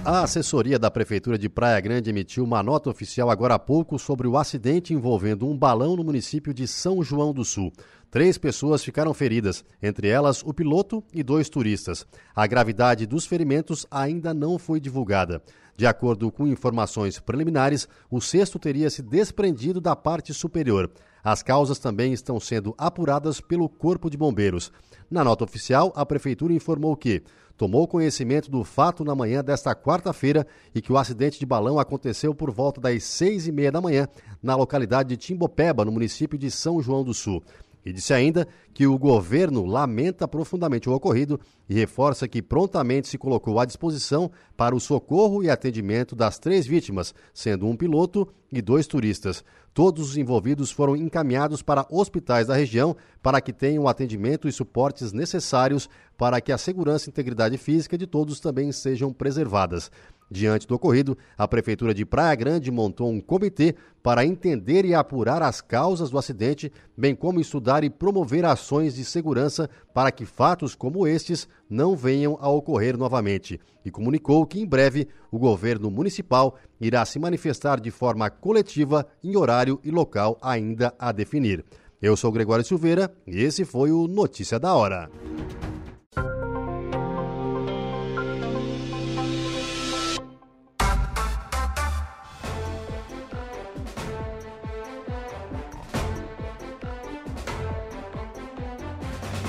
A assessoria da Prefeitura de Praia Grande emitiu uma nota oficial agora há pouco sobre o acidente envolvendo um balão no município de São João do Sul. Três pessoas ficaram feridas, entre elas o piloto e dois turistas. A gravidade dos ferimentos ainda não foi divulgada. De acordo com informações preliminares, o cesto teria se desprendido da parte superior. As causas também estão sendo apuradas pelo Corpo de Bombeiros. Na nota oficial, a Prefeitura informou que tomou conhecimento do fato na manhã desta quarta-feira e que o acidente de balão aconteceu por volta das seis e meia da manhã na localidade de Timbopeba, no município de São João do Sul. E disse ainda que o governo lamenta profundamente o ocorrido e reforça que prontamente se colocou à disposição para o socorro e atendimento das três vítimas, sendo um piloto e dois turistas. Todos os envolvidos foram encaminhados para hospitais da região para que tenham o atendimento e suportes necessários para que a segurança e integridade física de todos também sejam preservadas. Diante do ocorrido, a Prefeitura de Praia Grande montou um comitê para entender e apurar as causas do acidente, bem como estudar e promover ações de segurança para que fatos como estes não venham a ocorrer novamente. E comunicou que, em breve, o governo municipal irá se manifestar de forma coletiva em horário e local ainda a definir. Eu sou Gregório Silveira e esse foi o Notícia da Hora.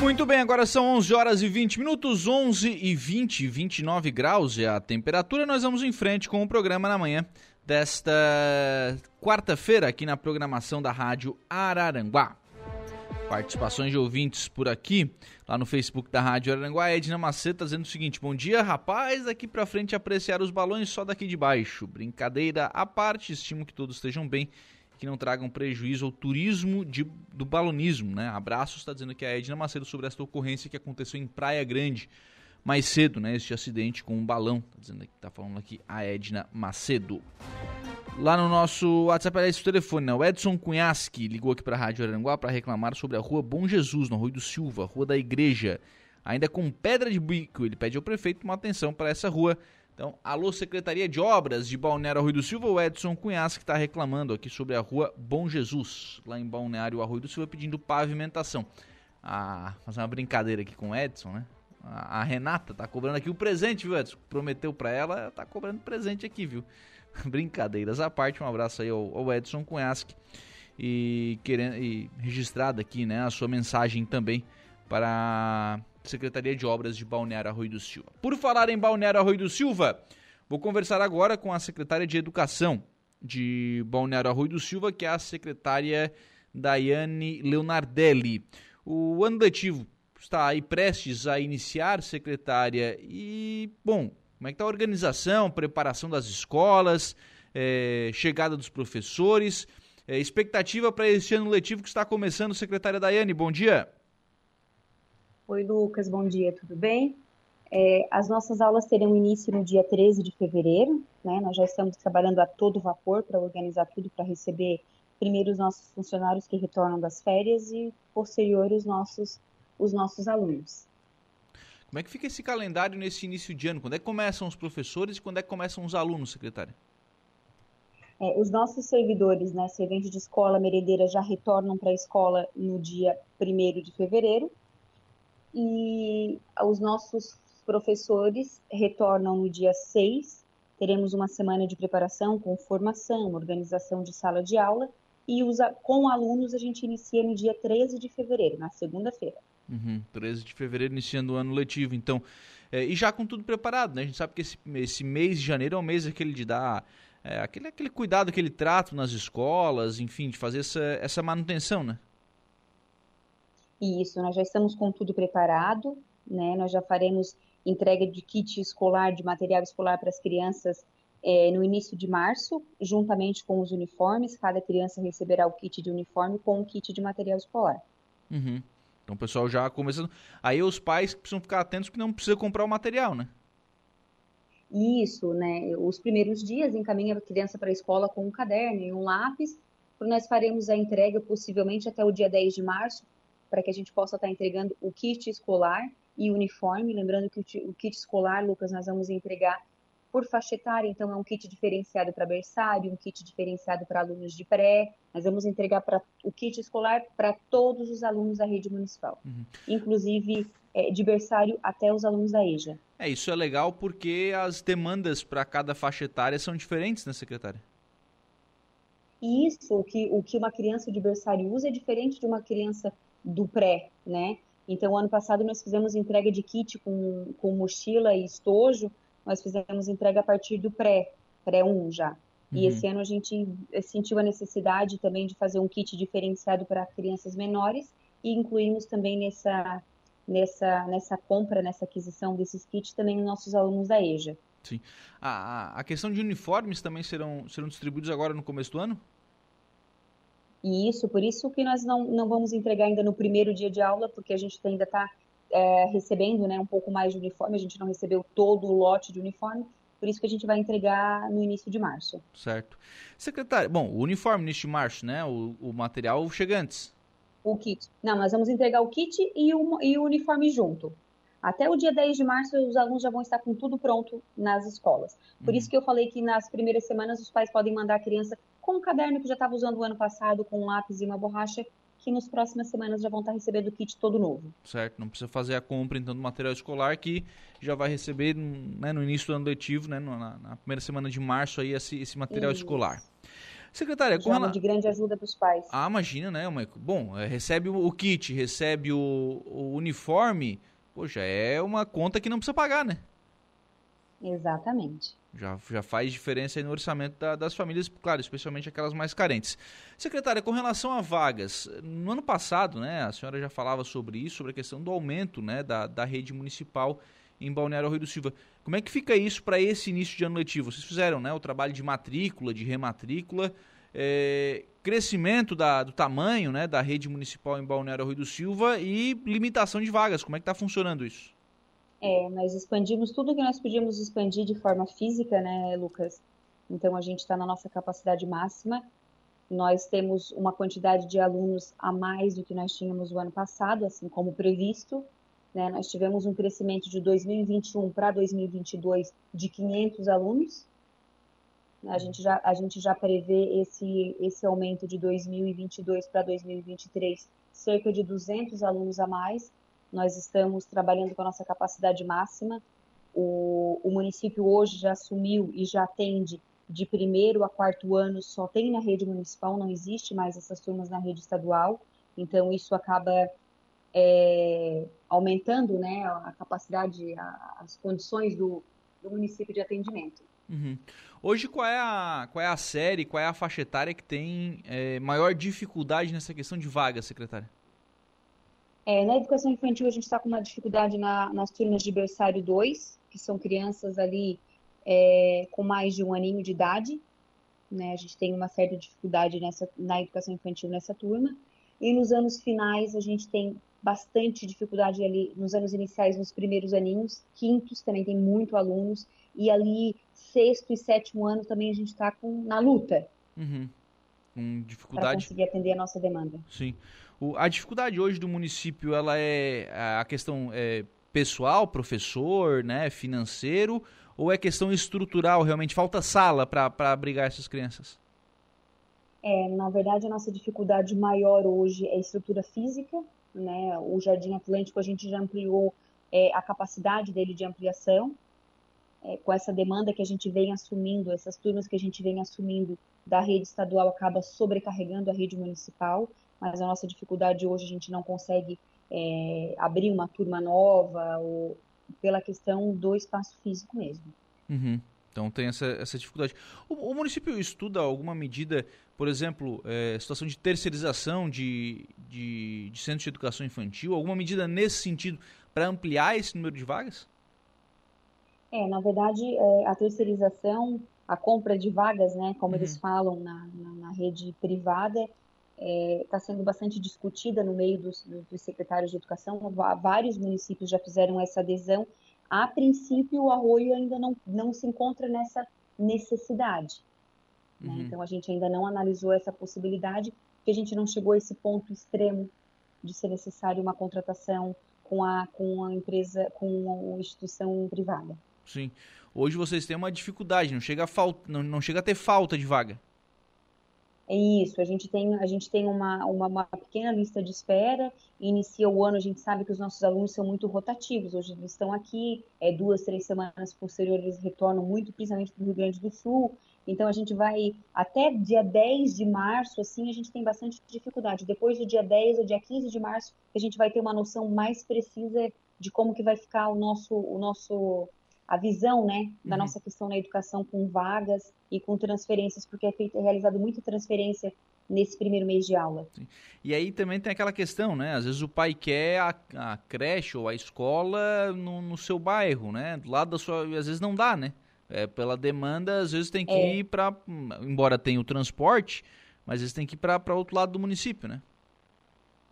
Muito bem, agora são 11 horas e 20 minutos, 11 e 20, 29 graus é a temperatura. Nós vamos em frente com o programa na manhã desta quarta-feira aqui na programação da Rádio Araranguá. Participações de ouvintes por aqui, lá no Facebook da Rádio Araranguá. Edna Macedo tá dizendo o seguinte: Bom dia, rapaz, daqui pra frente apreciar os balões só daqui de baixo. Brincadeira à parte, estimo que todos estejam bem que não tragam prejuízo ao turismo de, do balonismo, né? Abraços, está dizendo que a Edna Macedo sobre esta ocorrência que aconteceu em Praia Grande mais cedo, né? Este acidente com um balão, tá dizendo que tá falando aqui a Edna Macedo. Lá no nosso WhatsApp, é esse telefone, né? O Edson Cunhasque ligou aqui para a Rádio Aranguá para reclamar sobre a rua Bom Jesus, no Rui do Silva, rua da igreja. Ainda com pedra de bico, ele pede ao prefeito uma atenção para essa rua então, alô Secretaria de Obras de Balneário Arroio do Silva, o Edson Cunhas que está reclamando aqui sobre a rua Bom Jesus, lá em Balneário Arroio do Silva, pedindo pavimentação. Ah, fazer uma brincadeira aqui com o Edson, né? A, a Renata tá cobrando aqui o presente, viu, Edson? Prometeu para ela, tá cobrando presente aqui, viu? Brincadeiras à parte, um abraço aí ao, ao Edson Cunhas e querendo e registrado aqui, né, a sua mensagem também para Secretaria de Obras de Balneário Arroio do Silva. Por falar em Balneário Arroio do Silva, vou conversar agora com a secretária de Educação de Balneário Arroio do Silva, que é a secretária Daiane Leonardelli. O ano letivo está aí prestes a iniciar, secretária, e, bom, como é que está a organização, preparação das escolas, é, chegada dos professores, é, expectativa para esse ano letivo que está começando, secretária Daiane, bom dia. Oi, Lucas, bom dia, tudo bem? É, as nossas aulas terão início no dia 13 de fevereiro, né? Nós já estamos trabalhando a todo vapor para organizar tudo para receber primeiro os nossos funcionários que retornam das férias e posterior os nossos, os nossos alunos. Como é que fica esse calendário nesse início de ano? Quando é que começam os professores e quando é que começam os alunos, secretária? É, os nossos servidores, né, serventes de escola, merendeira, já retornam para a escola no dia 1 de fevereiro, e os nossos professores retornam no dia 6. Teremos uma semana de preparação com formação, organização de sala de aula e os, com alunos a gente inicia no dia 13 de fevereiro, na segunda-feira. Uhum, 13 de fevereiro, iniciando o ano letivo, então. É, e já com tudo preparado, né? A gente sabe que esse, esse mês de janeiro é o mês aquele de dar é, aquele, aquele cuidado, aquele trato nas escolas, enfim, de fazer essa, essa manutenção, né? Isso, nós já estamos com tudo preparado, né? Nós já faremos entrega de kit escolar, de material escolar para as crianças é, no início de março, juntamente com os uniformes. Cada criança receberá o kit de uniforme com o kit de material escolar. Uhum. Então o pessoal já começando. Aí os pais precisam ficar atentos que não precisa comprar o material, né? Isso, né? Os primeiros dias encaminha a criança para a escola com um caderno e um lápis. Nós faremos a entrega possivelmente até o dia 10 de março, para que a gente possa estar entregando o kit escolar e uniforme. Lembrando que o kit escolar, Lucas, nós vamos entregar por faixa etária, então é um kit diferenciado para berçário, um kit diferenciado para alunos de pré. Nós vamos entregar para o kit escolar para todos os alunos da rede municipal, uhum. inclusive é, de berçário até os alunos da EJA. É, isso é legal porque as demandas para cada faixa etária são diferentes, né, secretária? Isso, o que, o que uma criança de berçário usa é diferente de uma criança do pré, né? Então, ano passado nós fizemos entrega de kit com, com mochila e estojo, nós fizemos entrega a partir do pré, pré 1 já. Uhum. E esse ano a gente sentiu a necessidade também de fazer um kit diferenciado para crianças menores e incluímos também nessa, nessa, nessa compra, nessa aquisição desses kits também os nossos alunos da EJA. Sim. A, a questão de uniformes também serão, serão distribuídos agora no começo do ano? E isso, por isso que nós não, não vamos entregar ainda no primeiro dia de aula, porque a gente ainda está é, recebendo né, um pouco mais de uniforme, a gente não recebeu todo o lote de uniforme, por isso que a gente vai entregar no início de março. Certo. Secretário, bom, o uniforme início de março, né? O, o material chega antes. O kit. Não, nós vamos entregar o kit e o, e o uniforme junto. Até o dia 10 de março, os alunos já vão estar com tudo pronto nas escolas. Por uhum. isso que eu falei que nas primeiras semanas os pais podem mandar a criança com o caderno que já estava usando o ano passado, com um lápis e uma borracha, que nas próximas semanas já vão estar recebendo o kit todo novo. Certo, não precisa fazer a compra então do material escolar que já vai receber né, no início do ano letivo, né, na, na, primeira semana de março aí esse, esse material Isso. escolar. Secretária, com ela... de grande ajuda para os pais. Ah, imagina, né, Maico? Bom, é, recebe o, kit, recebe o, o uniforme, poxa, é uma conta que não precisa pagar, né? Exatamente. Já, já faz diferença no orçamento da, das famílias, claro, especialmente aquelas mais carentes. Secretária, com relação a vagas, no ano passado, né, a senhora já falava sobre isso, sobre a questão do aumento né, da, da rede municipal em Balneário Rio do Silva. Como é que fica isso para esse início de ano letivo? Vocês fizeram né, o trabalho de matrícula, de rematrícula, é, crescimento da, do tamanho né, da rede municipal em Balneário Rio do Silva e limitação de vagas. Como é que está funcionando isso? É, nós expandimos tudo que nós podíamos expandir de forma física, né, Lucas? Então a gente está na nossa capacidade máxima. Nós temos uma quantidade de alunos a mais do que nós tínhamos o ano passado, assim como previsto. Né? Nós tivemos um crescimento de 2021 para 2022 de 500 alunos. A gente já, a gente já prevê esse, esse aumento de 2022 para 2023, cerca de 200 alunos a mais. Nós estamos trabalhando com a nossa capacidade máxima. O, o município hoje já assumiu e já atende de primeiro a quarto ano, só tem na rede municipal, não existe mais essas turmas na rede estadual. Então, isso acaba é, aumentando né, a capacidade, a, as condições do, do município de atendimento. Uhum. Hoje, qual é, a, qual é a série, qual é a faixa etária que tem é, maior dificuldade nessa questão de vaga, secretária? É, na educação infantil, a gente está com uma dificuldade na, nas turmas de berçário 2, que são crianças ali é, com mais de um aninho de idade. Né? A gente tem uma certa dificuldade nessa, na educação infantil nessa turma. E nos anos finais, a gente tem bastante dificuldade ali nos anos iniciais, nos primeiros aninhos. Quintos também tem muito alunos. E ali, sexto e sétimo ano, também a gente está na luta. Uhum. Com dificuldade. Para conseguir atender a nossa demanda. Sim. O, a dificuldade hoje do município, ela é a questão é, pessoal, professor, né, financeiro, ou é questão estrutural, realmente falta sala para abrigar essas crianças? É, na verdade, a nossa dificuldade maior hoje é estrutura física, né? O Jardim Atlântico a gente já ampliou é, a capacidade dele de ampliação, é, com essa demanda que a gente vem assumindo, essas turmas que a gente vem assumindo da rede estadual acaba sobrecarregando a rede municipal mas a nossa dificuldade hoje a gente não consegue é, abrir uma turma nova ou pela questão do espaço físico mesmo. Uhum. Então tem essa, essa dificuldade. O, o, município estuda alguma medida, por exemplo, é, situação de terceirização de, de, de centros de educação infantil, alguma medida nesse sentido para ampliar esse número de vagas? É, na verdade, é, a terceirização, a compra de vagas, né, como uhum. eles falam na, na, na rede privada, está é, tá sendo bastante discutida no meio dos, dos, secretários de educação. Vários municípios já fizeram essa adesão. A princípio, o Arroio ainda não, não se encontra nessa necessidade. Né? Uhum. Né? Então, a gente ainda não analisou essa possibilidade, porque a gente não chegou a esse ponto extremo de ser necessário uma contratação com a, com a empresa, com a instituição privada. Sim. Hoje vocês têm uma dificuldade, não chega a, falta, não, não chega a ter falta de vaga. É isso, a gente tem, a gente tem uma, uma, uma, pequena lista de espera, inicia o ano, a gente sabe que os nossos alunos são muito rotativos, hoje eles estão aqui, é, duas, três semanas posteriores eles retornam muito, principalmente para o Rio Grande do Sul, então a gente vai, até dia 10 de março, assim, a gente tem bastante dificuldade, depois do dia 10 ou dia 15 de março, a gente vai ter uma noção mais precisa de como que vai ficar o nosso, o nosso a visão né, da uhum. nossa questão na educação com vagas e com transferências, porque é, feita, é realizado muita transferência nesse primeiro mês de aula. Sim. E aí também tem aquela questão, né? Às vezes o pai quer a, a creche ou a escola no, no, seu bairro, né? Do lado da sua. Às vezes não dá, né? É, pela demanda, às vezes tem que é. ir para. Embora tenha o transporte, mas às vezes tem que ir para outro lado do município, né?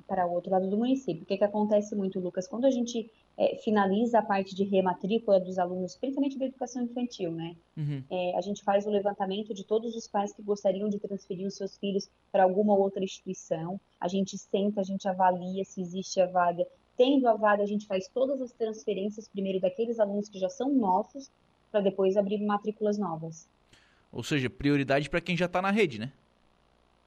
Para o outro lado do município. O que, que acontece muito, Lucas? Quando a gente é, finaliza a parte de rematrícula dos alunos, principalmente da educação infantil, né? Uhum. É, a gente faz o levantamento de todos os pais que gostariam de transferir os seus filhos para alguma outra instituição. A gente senta, a gente avalia se existe a vaga. Tendo a vaga, a gente faz todas as transferências primeiro daqueles alunos que já são nossos, para depois abrir matrículas novas. Ou seja, prioridade para quem já está na rede, né?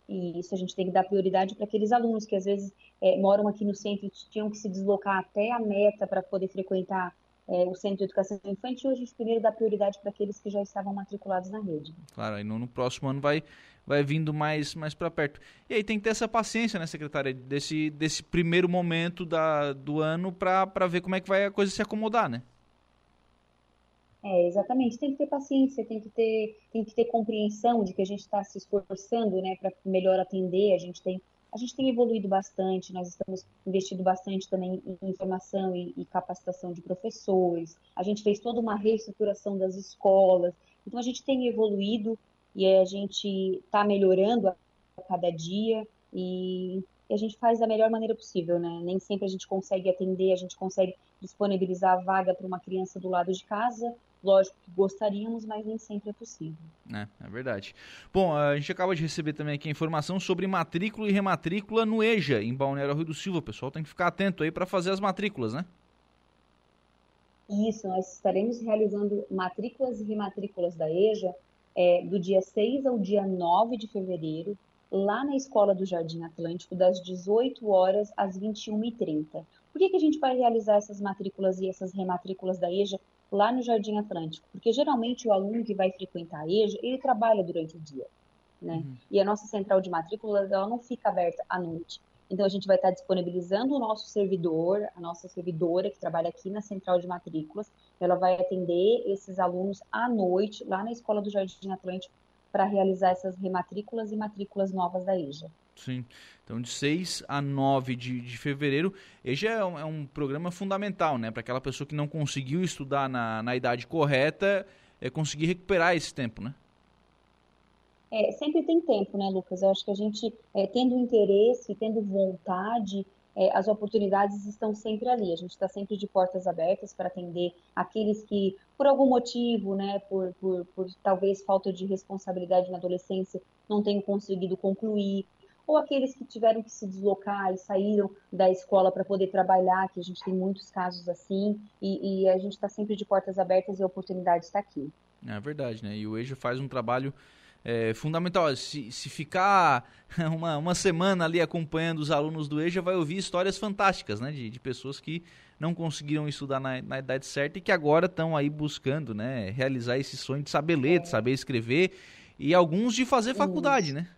E isso a gente tem que dar prioridade para aqueles alunos que às vezes é, moram aqui no centro e tinham que se deslocar até a meta para poder frequentar é, o centro de educação infantil. A gente primeiro dá prioridade para aqueles que já estavam matriculados na rede. Claro, aí no, no próximo ano vai, vai vindo mais, mais para perto. E aí tem que ter essa paciência, né, secretária, desse, desse primeiro momento da, do ano para ver como é que vai a coisa se acomodar, né? É, exatamente. Tem que ter paciência, tem que ter, tem que ter compreensão de que a gente está se esforçando, né, para melhor atender. A gente tem, a gente tem evoluído bastante. Nós estamos investindo bastante também em informação e, e capacitação de professores. A gente fez toda uma reestruturação das escolas. Então a gente tem evoluído e a gente está melhorando a, a cada dia e, e a gente faz da melhor maneira possível, né? Nem sempre a gente consegue atender, a gente consegue disponibilizar a vaga para uma criança do lado de casa, Lógico que gostaríamos, mas nem sempre é possível. É, é verdade. Bom, a gente acaba de receber também aqui a informação sobre matrícula e rematrícula no EJA, em Balneário Rio do Silva. O pessoal tem que ficar atento aí para fazer as matrículas, né? Isso, nós estaremos realizando matrículas e rematrículas da EJA é, do dia 6 ao dia 9 de fevereiro, lá na Escola do Jardim Atlântico, das 18 horas às 21h30. Por que, que a gente vai realizar essas matrículas e essas rematrículas da EJA lá no Jardim Atlântico, porque geralmente o aluno que vai frequentar a EJA, ele trabalha durante o dia, né? Uhum. E a nossa central de matrículas, ela não fica aberta à noite. Então a gente vai estar disponibilizando o nosso servidor, a nossa servidora que trabalha aqui na central de matrículas, ela vai atender esses alunos à noite lá na Escola do Jardim Atlântico para realizar essas rematrículas e matrículas novas da EJA. Sim. Então, de 6 a 9 de, de fevereiro, esse é um, é um programa fundamental, né? Para aquela pessoa que não conseguiu estudar na, na idade correta, é conseguir recuperar esse tempo, né? É, sempre tem tempo, né, Lucas? Eu acho que a gente, é, tendo interesse, tendo vontade, é, as oportunidades estão sempre ali. A gente está sempre de portas abertas para atender aqueles que, por algum motivo, né, por, por, por talvez falta de responsabilidade na adolescência, não tenham conseguido concluir, ou aqueles que tiveram que se deslocar e saíram da escola para poder trabalhar, que a gente tem muitos casos assim, e, e a gente está sempre de portas abertas e a oportunidade está aqui. É verdade, né? E o EJA faz um trabalho é, fundamental. Se, se ficar uma, uma semana ali acompanhando os alunos do EJA, vai ouvir histórias fantásticas, né? De, de pessoas que não conseguiram estudar na, na idade certa e que agora estão aí buscando, né? Realizar esse sonho de saber ler, de saber escrever e alguns de fazer faculdade, né?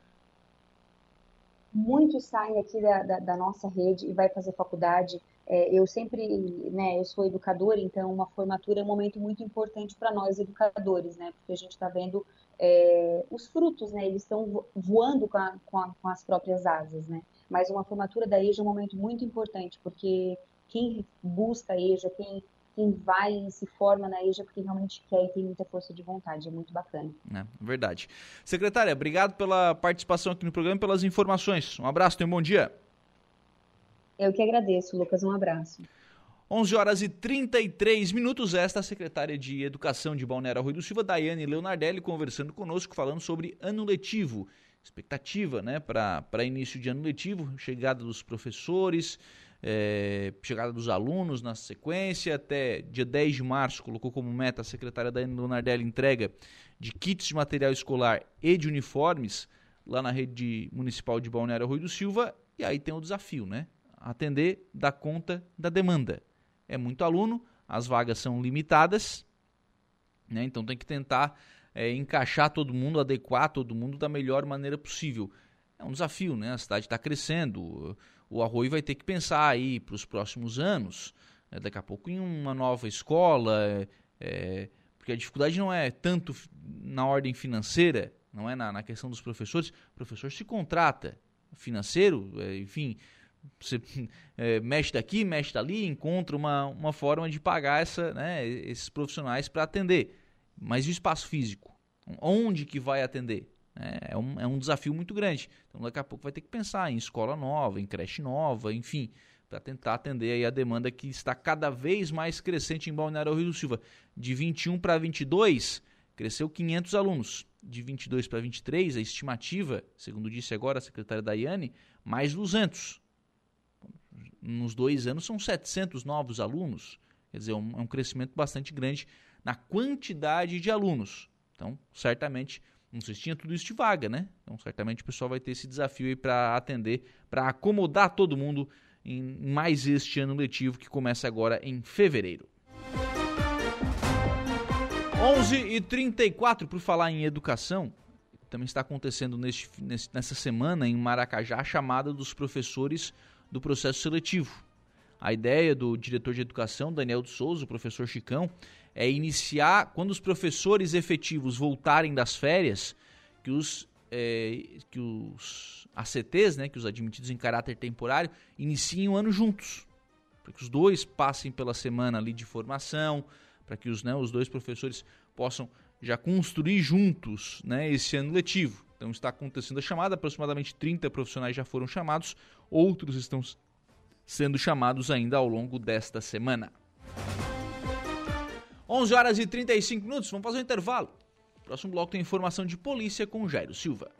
Muitos saem aqui da, da, da, nossa rede e vai fazer faculdade. É, eu sempre, né, eu sou educadora, então uma formatura é um momento muito importante para nós educadores, né, porque a gente está vendo é, os frutos, né, eles estão voando com, a, com, a, com, as próprias asas, né. Mas uma formatura da EJA é um momento muito importante, porque quem busca a EJA, quem quem vai e se forma na EJA porque realmente quer e tem muita força de vontade. É muito bacana. É, verdade. Secretária, obrigado pela participação aqui no programa e pelas informações. Um abraço, tenha um bom dia. Eu que agradeço, Lucas. Um abraço. 11 horas e 33 minutos. Esta é a secretária de Educação de Balneário Rui do Silva, Daiane Leonardelli, conversando conosco, falando sobre ano letivo. Expectativa né, para início de ano letivo, chegada dos professores, é, chegada dos alunos na sequência, até dia 10 de março, colocou como meta a secretária da Leonardelli entrega de kits de material escolar e de uniformes lá na rede municipal de Balneário Rui do Silva, e aí tem o desafio, né? Atender da conta da demanda. É muito aluno, as vagas são limitadas, né? Então tem que tentar é, encaixar todo mundo, adequar todo mundo da melhor maneira possível. É um desafio, né? A cidade está crescendo, o Arroio vai ter que pensar aí para os próximos anos, né, daqui a pouco em uma nova escola, é, porque a dificuldade não é tanto na ordem financeira, não é na, na questão dos professores. O professor se contrata, financeiro, é, enfim, você é, mexe daqui, mexe dali, encontra uma, uma forma de pagar essa, né, esses profissionais para atender. Mas e o espaço físico? Onde que vai atender? É, é um, é um desafio muito grande. Então daqui a pouco vai ter que pensar em escola nova, em creche nova, enfim, para tentar atender a demanda que está cada vez mais crescente em Balneário Rio do Silva. De 21 para 22, cresceu 500 alunos. De 22 para 23, a estimativa, segundo disse agora a secretária Daiane, mais 200. Nos dois anos são 700 novos alunos. Quer dizer, é um, é um crescimento bastante grande na quantidade de alunos. Então, certamente, não sei se tinha tudo isso de vaga, né? Então, certamente o pessoal vai ter esse desafio aí para atender, para acomodar todo mundo em mais este ano letivo que começa agora em fevereiro. 11 e 34 por falar em educação, também está acontecendo neste, nessa semana em Maracajá a chamada dos professores do processo seletivo. A ideia do diretor de educação, Daniel de Souza, o professor Chicão, é iniciar, quando os professores efetivos voltarem das férias, que os, é, que os ACTs, né, que os admitidos em caráter temporário, iniciem o ano juntos. Para que os dois passem pela semana ali de formação, para que os, né, os dois professores possam já construir juntos né, esse ano letivo. Então está acontecendo a chamada, aproximadamente 30 profissionais já foram chamados, outros estão sendo chamados ainda ao longo desta semana. 11 horas e 35 minutos, vamos fazer um intervalo. Próximo bloco tem informação de polícia com Jairo Silva.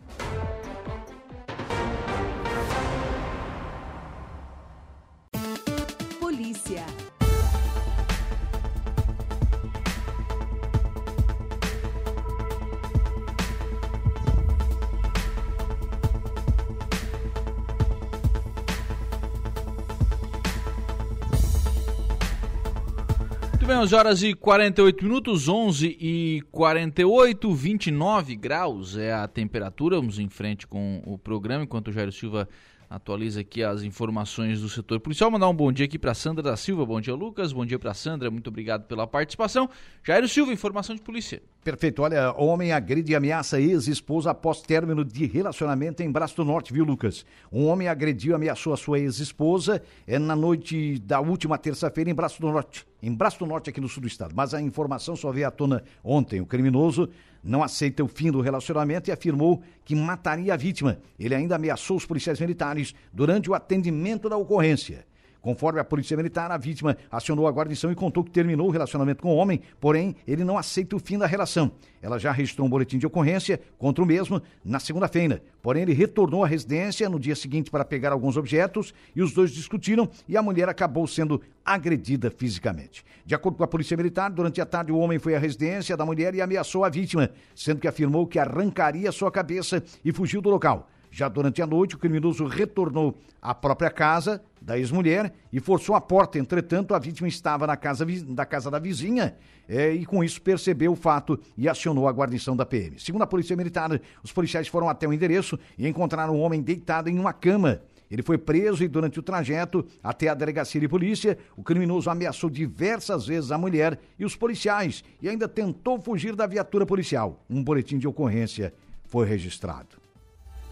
Muito bem, 11 horas e 48 minutos, 11 e 48, 29 graus é a temperatura. Vamos em frente com o programa, enquanto o Jairo Silva atualiza aqui as informações do setor policial. Mandar um bom dia aqui para Sandra da Silva. Bom dia, Lucas. Bom dia para Sandra. Muito obrigado pela participação. Jairo Silva, informação de polícia. Perfeito. Olha, homem agride e ameaça ex-esposa após término de relacionamento em Braço do Norte, viu, Lucas? Um homem agrediu e ameaçou a sua ex-esposa é, na noite da última terça-feira em Braço do Norte. Em Braço do Norte, aqui no sul do estado. Mas a informação só veio à tona ontem. O criminoso não aceita o fim do relacionamento e afirmou que mataria a vítima. Ele ainda ameaçou os policiais militares durante o atendimento da ocorrência. Conforme a Polícia Militar, a vítima acionou a guarnição e contou que terminou o relacionamento com o homem, porém ele não aceita o fim da relação. Ela já registrou um boletim de ocorrência contra o mesmo na segunda-feira. Porém, ele retornou à residência no dia seguinte para pegar alguns objetos e os dois discutiram e a mulher acabou sendo agredida fisicamente. De acordo com a Polícia Militar, durante a tarde o homem foi à residência da mulher e ameaçou a vítima, sendo que afirmou que arrancaria sua cabeça e fugiu do local. Já durante a noite, o criminoso retornou à própria casa da ex-mulher e forçou a porta. Entretanto, a vítima estava na casa da casa da vizinha é, e, com isso, percebeu o fato e acionou a guarnição da PM. Segundo a Polícia Militar, os policiais foram até o endereço e encontraram o homem deitado em uma cama. Ele foi preso e, durante o trajeto até a delegacia de polícia, o criminoso ameaçou diversas vezes a mulher e os policiais e ainda tentou fugir da viatura policial. Um boletim de ocorrência foi registrado.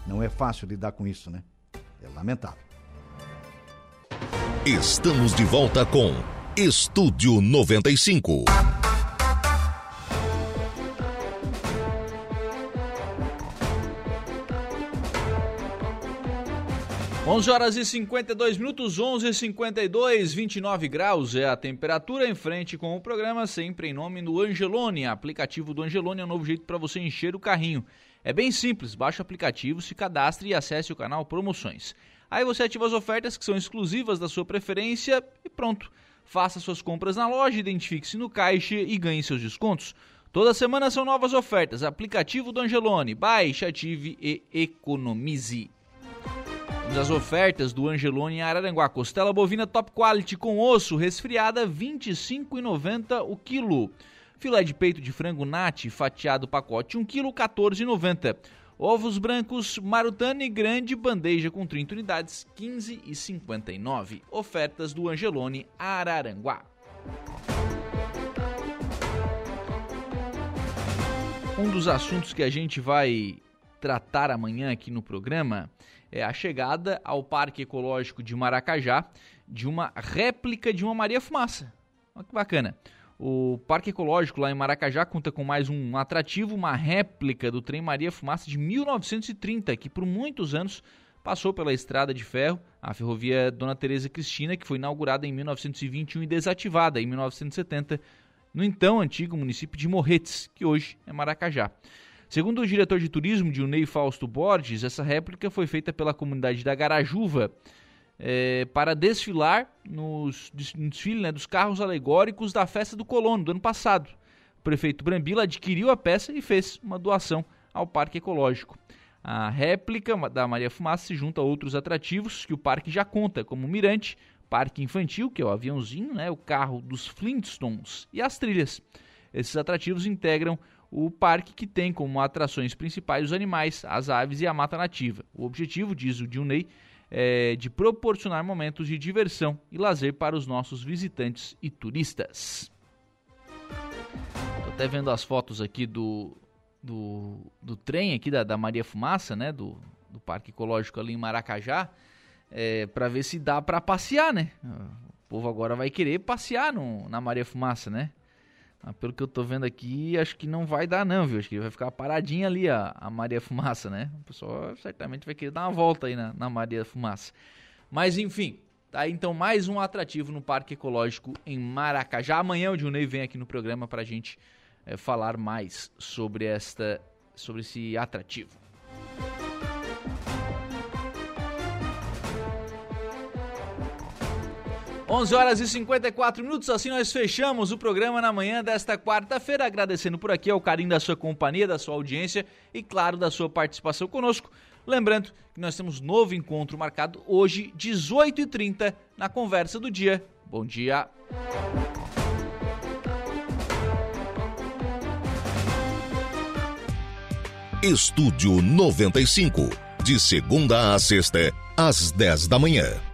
Não é fácil lidar com isso, né? É lamentável. Estamos de volta com Estúdio 95. 11 horas e 52 minutos, 11 e 52, 29 graus é a temperatura em frente com o programa, sempre em nome do Angelone. Aplicativo do Angelone é um novo jeito para você encher o carrinho. É bem simples, baixe o aplicativo, se cadastre e acesse o canal Promoções. Aí você ativa as ofertas que são exclusivas da sua preferência e pronto. Faça suas compras na loja, identifique-se no caixa e ganhe seus descontos. Toda semana são novas ofertas. Aplicativo do Angelone. Baixe, ative e economize. Das ofertas do Angelone em Araranguá. Costela bovina top quality com osso, resfriada R$ 25,90 o quilo. Filé de peito de frango nati fatiado pacote 1 kg 14,90. Ovos brancos Marutani grande bandeja com 30 unidades 15,59. Ofertas do Angelone Araranguá. Um dos assuntos que a gente vai tratar amanhã aqui no programa é a chegada ao Parque Ecológico de Maracajá de uma réplica de uma Maria Fumaça. Olha que bacana. O Parque Ecológico lá em Maracajá conta com mais um atrativo, uma réplica do trem Maria Fumaça de 1930, que por muitos anos passou pela estrada de ferro, a ferrovia Dona Teresa Cristina, que foi inaugurada em 1921 e desativada em 1970 no então antigo município de Morretes, que hoje é Maracajá. Segundo o diretor de turismo de Unei Fausto Borges, essa réplica foi feita pela comunidade da Garajuva é, para desfilar nos, no desfile né, dos carros alegóricos da festa do colono do ano passado. O prefeito Brambila adquiriu a peça e fez uma doação ao Parque Ecológico. A réplica da Maria Fumaça se junta a outros atrativos que o parque já conta, como o Mirante, parque infantil, que é o aviãozinho, né, o carro dos Flintstones e as trilhas. Esses atrativos integram o parque que tem como atrações principais os animais, as aves e a mata nativa. O objetivo, diz o Dilney, é de proporcionar momentos de diversão e lazer para os nossos visitantes e turistas. Estou até vendo as fotos aqui do, do, do trem aqui da, da Maria Fumaça, né, do, do Parque Ecológico ali em Maracajá é, para ver se dá para passear, né? O povo agora vai querer passear no, na Maria Fumaça, né? Mas pelo que eu tô vendo aqui, acho que não vai dar não, viu? Acho que vai ficar paradinha ali a, a Maria Fumaça, né? O pessoal certamente vai querer dar uma volta aí na, na Maria Fumaça. Mas enfim, tá então mais um atrativo no Parque Ecológico em Maracajá. Amanhã o Junei vem aqui no programa pra gente é, falar mais sobre esta sobre esse atrativo. 11 horas e 54 minutos, assim nós fechamos o programa na manhã desta quarta-feira, agradecendo por aqui ao carinho da sua companhia, da sua audiência e, claro, da sua participação conosco. Lembrando que nós temos novo encontro marcado hoje, 18h30, na Conversa do Dia. Bom dia! Estúdio 95, de segunda a sexta, às 10 da manhã.